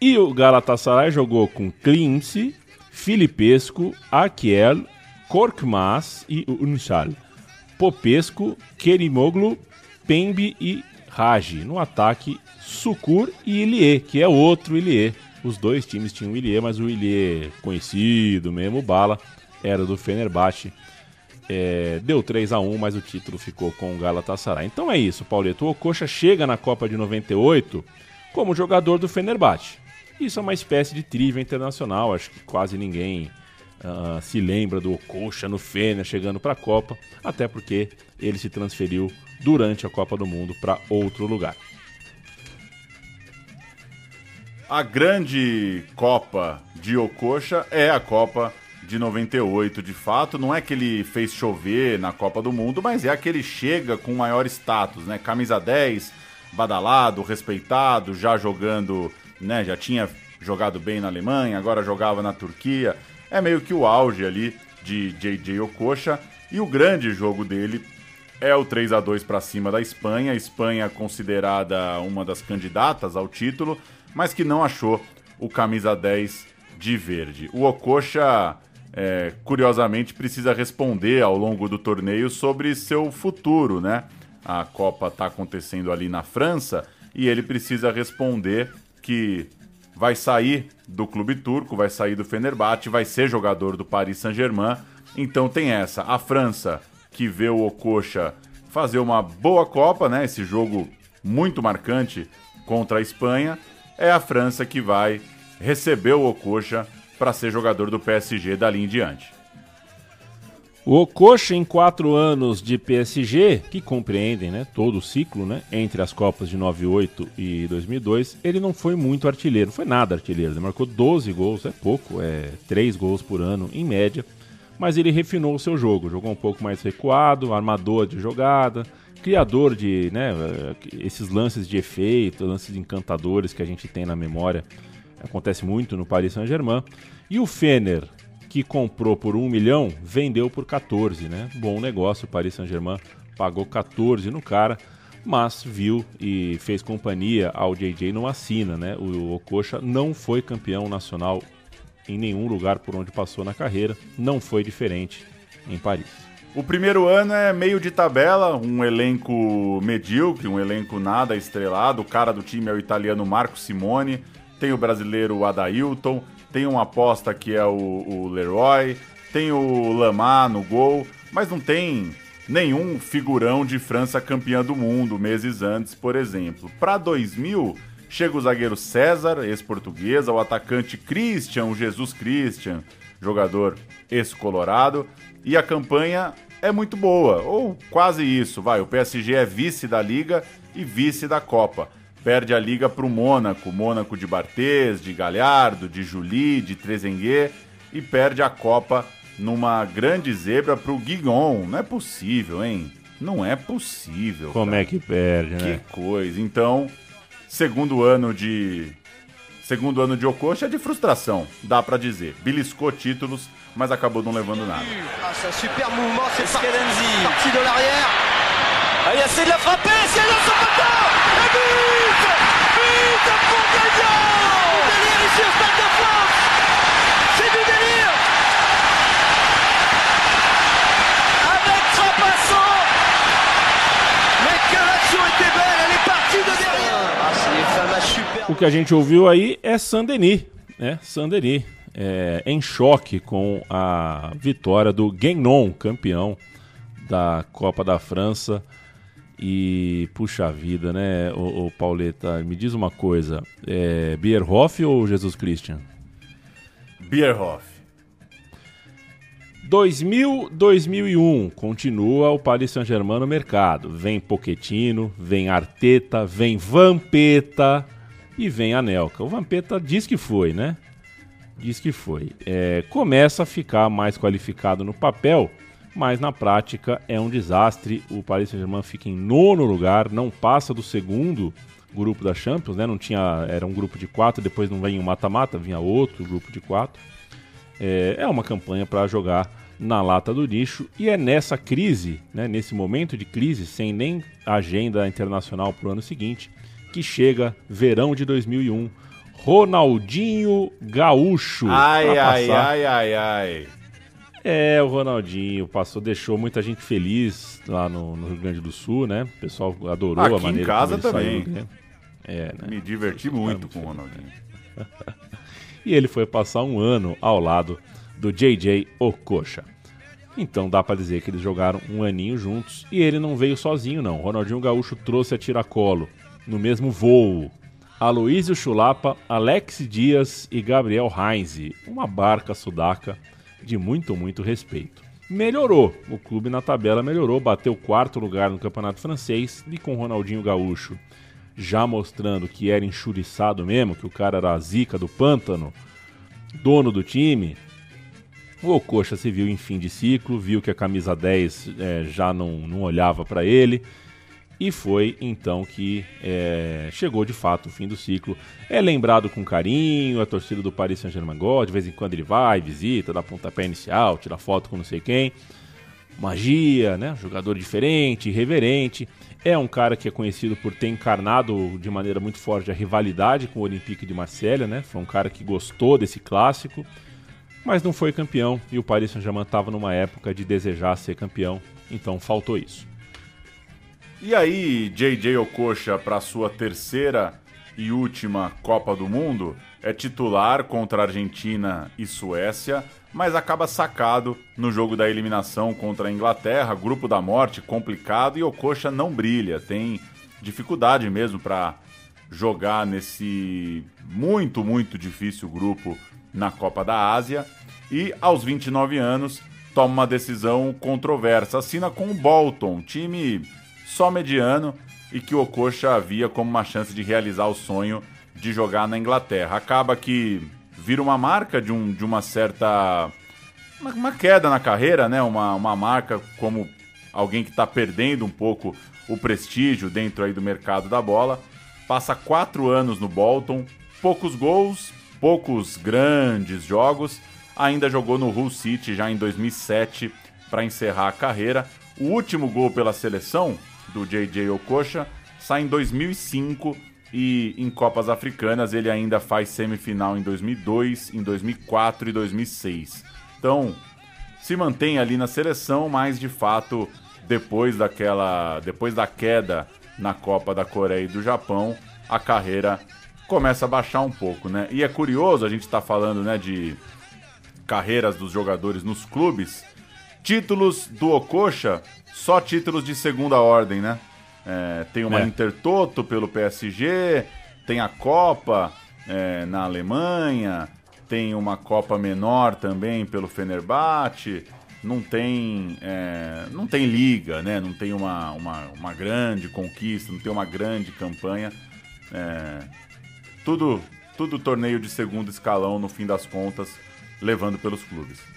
E o Galatasaray jogou com Klimsi, Filipescu, Akiel, Korkmaz e Unchal. Popesco, Kerimoglu, Pembe e Raji. No ataque, Sukur e Ilie, que é outro Ilie. Os dois times tinham o Ilie, mas o Ilie conhecido mesmo, Bala, era do Fenerbahçe. É, deu 3 a 1 mas o título ficou com o Galatasaray. Então é isso, Pauleto. O Okocha chega na Copa de 98 como jogador do Fenerbahçe. Isso é uma espécie de trivia internacional. Acho que quase ninguém ah, se lembra do Okocha no Fener chegando para a Copa, até porque ele se transferiu durante a Copa do Mundo para outro lugar. A grande Copa de Ocoxa é a Copa de 98, de fato. Não é que ele fez chover na Copa do Mundo, mas é a que ele chega com maior status, né? Camisa 10, badalado, respeitado, já jogando, né? Já tinha jogado bem na Alemanha, agora jogava na Turquia. É meio que o auge ali de JJ Ococha. E o grande jogo dele é o 3 a 2 para cima da Espanha. Espanha considerada uma das candidatas ao título, mas que não achou o camisa 10 de verde. O Ococha, é, curiosamente, precisa responder ao longo do torneio sobre seu futuro, né? A Copa está acontecendo ali na França e ele precisa responder que vai sair do clube turco, vai sair do Fenerbahçe, vai ser jogador do Paris Saint-Germain. Então tem essa, a França que vê o Ococha fazer uma boa Copa, né? Esse jogo muito marcante contra a Espanha, é a França que vai receber o Ococha para ser jogador do PSG dali em diante. O Okocha, em quatro anos de PSG, que compreendem né, todo o ciclo né, entre as Copas de 98 e 2002, ele não foi muito artilheiro, não foi nada artilheiro. Ele marcou 12 gols, é pouco, é 3 gols por ano em média, mas ele refinou o seu jogo, jogou um pouco mais recuado, armador de jogada, criador de né, esses lances de efeito, lances encantadores que a gente tem na memória. Acontece muito no Paris Saint-Germain. E o Fener, que comprou por 1 milhão, vendeu por 14, né? Bom negócio, o Paris Saint-Germain pagou 14 no cara, mas viu e fez companhia ao JJ não assina, né? O Ococha não foi campeão nacional em nenhum lugar por onde passou na carreira, não foi diferente em Paris. O primeiro ano é meio de tabela, um elenco medíocre, um elenco nada estrelado. O cara do time é o italiano Marco Simone, tem o brasileiro Adailton, tem uma aposta que é o, o Leroy, tem o Lamar no gol, mas não tem nenhum figurão de França campeã do mundo meses antes, por exemplo. Para 2000, chega o zagueiro César, ex-portuguesa, o atacante Christian, o Jesus Christian, jogador ex-colorado, e a campanha é muito boa, ou quase isso, vai. O PSG é vice da Liga e vice da Copa perde a liga para o Mônaco, Mônaco de Barthez, de Galhardo, de Julie, de Trezenguet e perde a Copa numa grande zebra para o Guigon. Não é possível, hein? Não é possível. Como cara. é que perde, né? Que coisa. Então, segundo ano de segundo ano de Ococha é de frustração, dá para dizer. Beliscou títulos, mas acabou não levando nada. Ah, c'est super mouvement, c'est parti, de l'arrière. Ah, essaie de la frapper, c'est de France O que a gente ouviu aí é Saint-Denis, né? Saint-Denis, é, em choque com a vitória do Guignon, campeão da Copa da França. E, puxa vida, né, o, Pauleta, me diz uma coisa, é Bierhoff ou Jesus Christian? Bierhoff. 2000, 2001, continua o Paris Saint-Germain no mercado. Vem Pochettino, vem Arteta, vem Vampeta e vem Anelka. O Vampeta diz que foi, né? Diz que foi. É, começa a ficar mais qualificado no papel, mas na prática é um desastre. O Paris Saint-Germain fica em nono lugar, não passa do segundo grupo da Champions, né? Não tinha, era um grupo de quatro, depois não vem um mata-mata, vinha outro grupo de quatro. É, é uma campanha para jogar na lata do lixo e é nessa crise, né, nesse momento de crise, sem nem agenda internacional para o ano seguinte, que chega verão de 2001, Ronaldinho Gaúcho. Ai, ai, ai, ai, ai. É, o Ronaldinho passou, deixou muita gente feliz lá no, no Rio Grande do Sul, né? O pessoal adorou Aqui a maneira em casa como ele também. saiu, né? É, né? Me diverti muito [LAUGHS] com o Ronaldinho. e ele foi passar um ano ao lado do JJ Okocha. Então dá pra dizer que eles jogaram um aninho juntos e ele não veio sozinho não. Ronaldinho Gaúcho trouxe a tiracolo no mesmo voo. Aloísio Chulapa, Alex Dias e Gabriel Heinze, uma barca sudaca de muito, muito respeito. Melhorou, o clube na tabela melhorou, bateu quarto lugar no campeonato francês e com Ronaldinho Gaúcho. Já mostrando que era enxuriçado mesmo, que o cara era a zica do pântano, dono do time, o Ocoxa se viu em fim de ciclo, viu que a camisa 10 é, já não, não olhava para ele e foi então que é, chegou de fato o fim do ciclo. É lembrado com carinho, a torcida do Paris Saint-Germain gosta, de vez em quando ele vai, visita, dá pontapé inicial, tira foto com não sei quem. Magia, né? Jogador diferente, irreverente. É um cara que é conhecido por ter encarnado de maneira muito forte a rivalidade com o Olympique de Marselha, né? Foi um cara que gostou desse clássico, mas não foi campeão e o Paris Saint-Germain estava numa época de desejar ser campeão, então faltou isso. E aí, JJ Okocha, para sua terceira e última Copa do Mundo, é titular contra Argentina e Suécia, mas acaba sacado no jogo da eliminação contra a Inglaterra, grupo da morte complicado e Okocha não brilha, tem dificuldade mesmo para jogar nesse muito, muito difícil grupo na Copa da Ásia e aos 29 anos toma uma decisão controversa, assina com o Bolton, time só mediano e que o Okocha havia como uma chance de realizar o sonho de jogar na Inglaterra. Acaba que vira uma marca de, um, de uma certa. Uma, uma queda na carreira, né? Uma, uma marca como alguém que está perdendo um pouco o prestígio dentro aí do mercado da bola. Passa quatro anos no Bolton, poucos gols, poucos grandes jogos. Ainda jogou no Hull City já em 2007 para encerrar a carreira. O último gol pela seleção do JJ Okocha sai em 2005 e em Copas Africanas ele ainda faz semifinal em 2002, em 2004 e 2006. Então, se mantém ali na seleção, mas de fato, depois daquela, depois da queda na Copa da Coreia e do Japão, a carreira começa a baixar um pouco, né? E é curioso, a gente está falando, né, de carreiras dos jogadores nos clubes, títulos do Okocha, só títulos de segunda ordem, né? É, tem uma É. Intertoto pelo PSG, tem a Copa é, na Alemanha, tem uma Copa menor também pelo Fenerbahçe, não tem, é, não tem liga, né? Não tem uma, uma, uma grande conquista, não tem uma grande campanha. É, tudo, tudo torneio de segundo escalão no fim das contas, levando pelos clubes.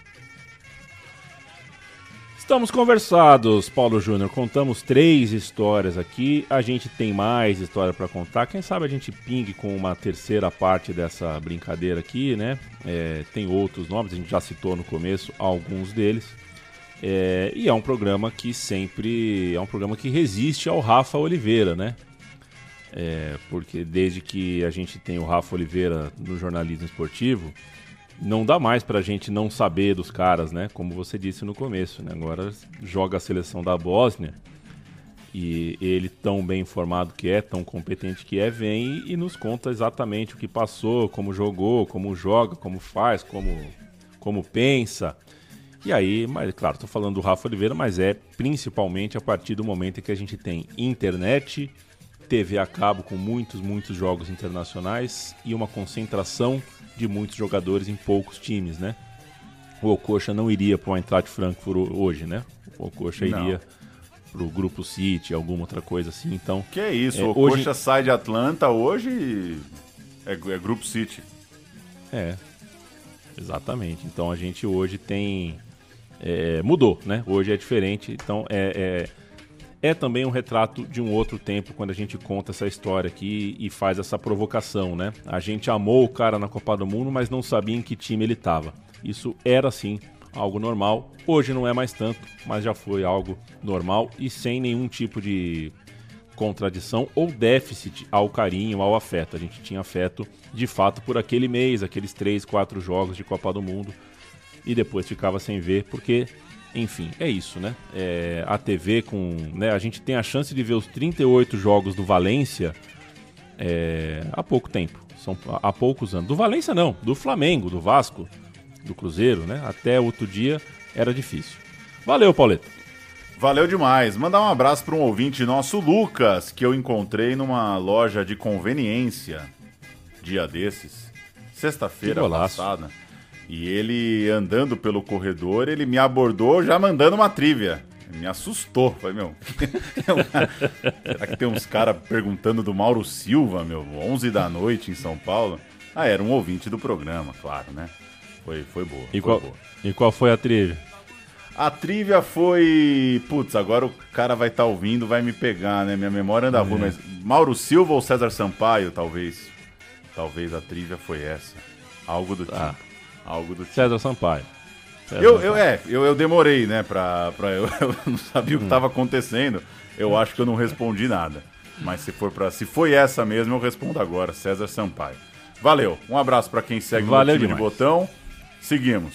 Estamos conversados, Paulo Júnior. Contamos três histórias aqui. A gente tem mais história para contar. Quem sabe a gente pingue com uma terceira parte dessa brincadeira aqui, né? É, tem outros nomes, a gente já citou no começo alguns deles. É, e é um programa que sempre é um programa que resiste ao Rafa Oliveira, né? É, porque desde que a gente tem o Rafa Oliveira no jornalismo esportivo, não dá mais pra gente não saber dos caras, né? Como você disse no começo, né? Agora joga a seleção da Bósnia e ele, tão bem informado que é, tão competente que é, vem e nos conta exatamente o que passou, como jogou, como joga, como faz, como, como pensa. E aí, mas claro, tô falando do Rafa Oliveira, mas é principalmente a partir do momento em que a gente tem internet, TV a cabo com muitos, muitos jogos internacionais e uma concentração de muitos jogadores em poucos times, né? O Ococha não iria para o Eintracht Frankfurt hoje, né? O Ococha iria para o Grupo City, alguma outra coisa assim, então... Que é isso, é, o hoje- Coxa sai de Atlanta hoje e é, é Grupo City. É, exatamente. Então a gente hoje tem. é, mudou, né? Hoje é diferente. Então é, é, também um retrato de um outro tempo quando a gente conta essa história aqui e faz essa provocação, né? A gente amou o cara na Copa do Mundo, mas não sabia em que time ele estava. Isso era sim algo normal. Hoje não é mais tanto, mas já foi algo normal e sem nenhum tipo de contradição ou déficit ao carinho, ao afeto. A gente tinha afeto de fato por aquele mês, aqueles três, quatro jogos de Copa do Mundo. e depois ficava sem ver, porque, enfim, é isso, né? É, a TV com. Né, a gente tem a chance de ver os 38 jogos do Valência é, há pouco tempo. São há poucos anos. Do Valência não, do Flamengo, do Vasco, do Cruzeiro, né? Até outro dia era difícil. Valeu, Pauleta. Valeu demais. Mandar um abraço para um ouvinte nosso, Lucas, que eu encontrei numa loja de conveniência dia desses, sexta-feira passada. E ele andando pelo corredor, ele me abordou já mandando uma trivia. Me assustou. Falei, meu, [LAUGHS] será que tem uns caras perguntando do Mauro Silva, meu, 11 da noite em São Paulo? Ah, era um ouvinte do programa, claro, né? Foi, foi boa. E foi qual, boa. e qual foi a trilha? A trivia foi. Putz, agora o cara vai estar ouvindo, vai me pegar, né? Minha memória anda ruim, É. mas. Mauro Silva ou César Sampaio, talvez. Talvez a trivia foi essa. Algo do tipo. Algo do tipo. César Sampaio. César Eu, Sampaio. eu, é, eu, eu demorei, né, pra, pra eu, [LAUGHS] eu não sabia o que Hum. estava acontecendo. Eu acho que eu não respondi nada. Mas se for para, se foi essa mesmo, eu respondo agora, César Sampaio. Valeu. Um abraço para quem segue Valeu o time demais. de botão. Seguimos.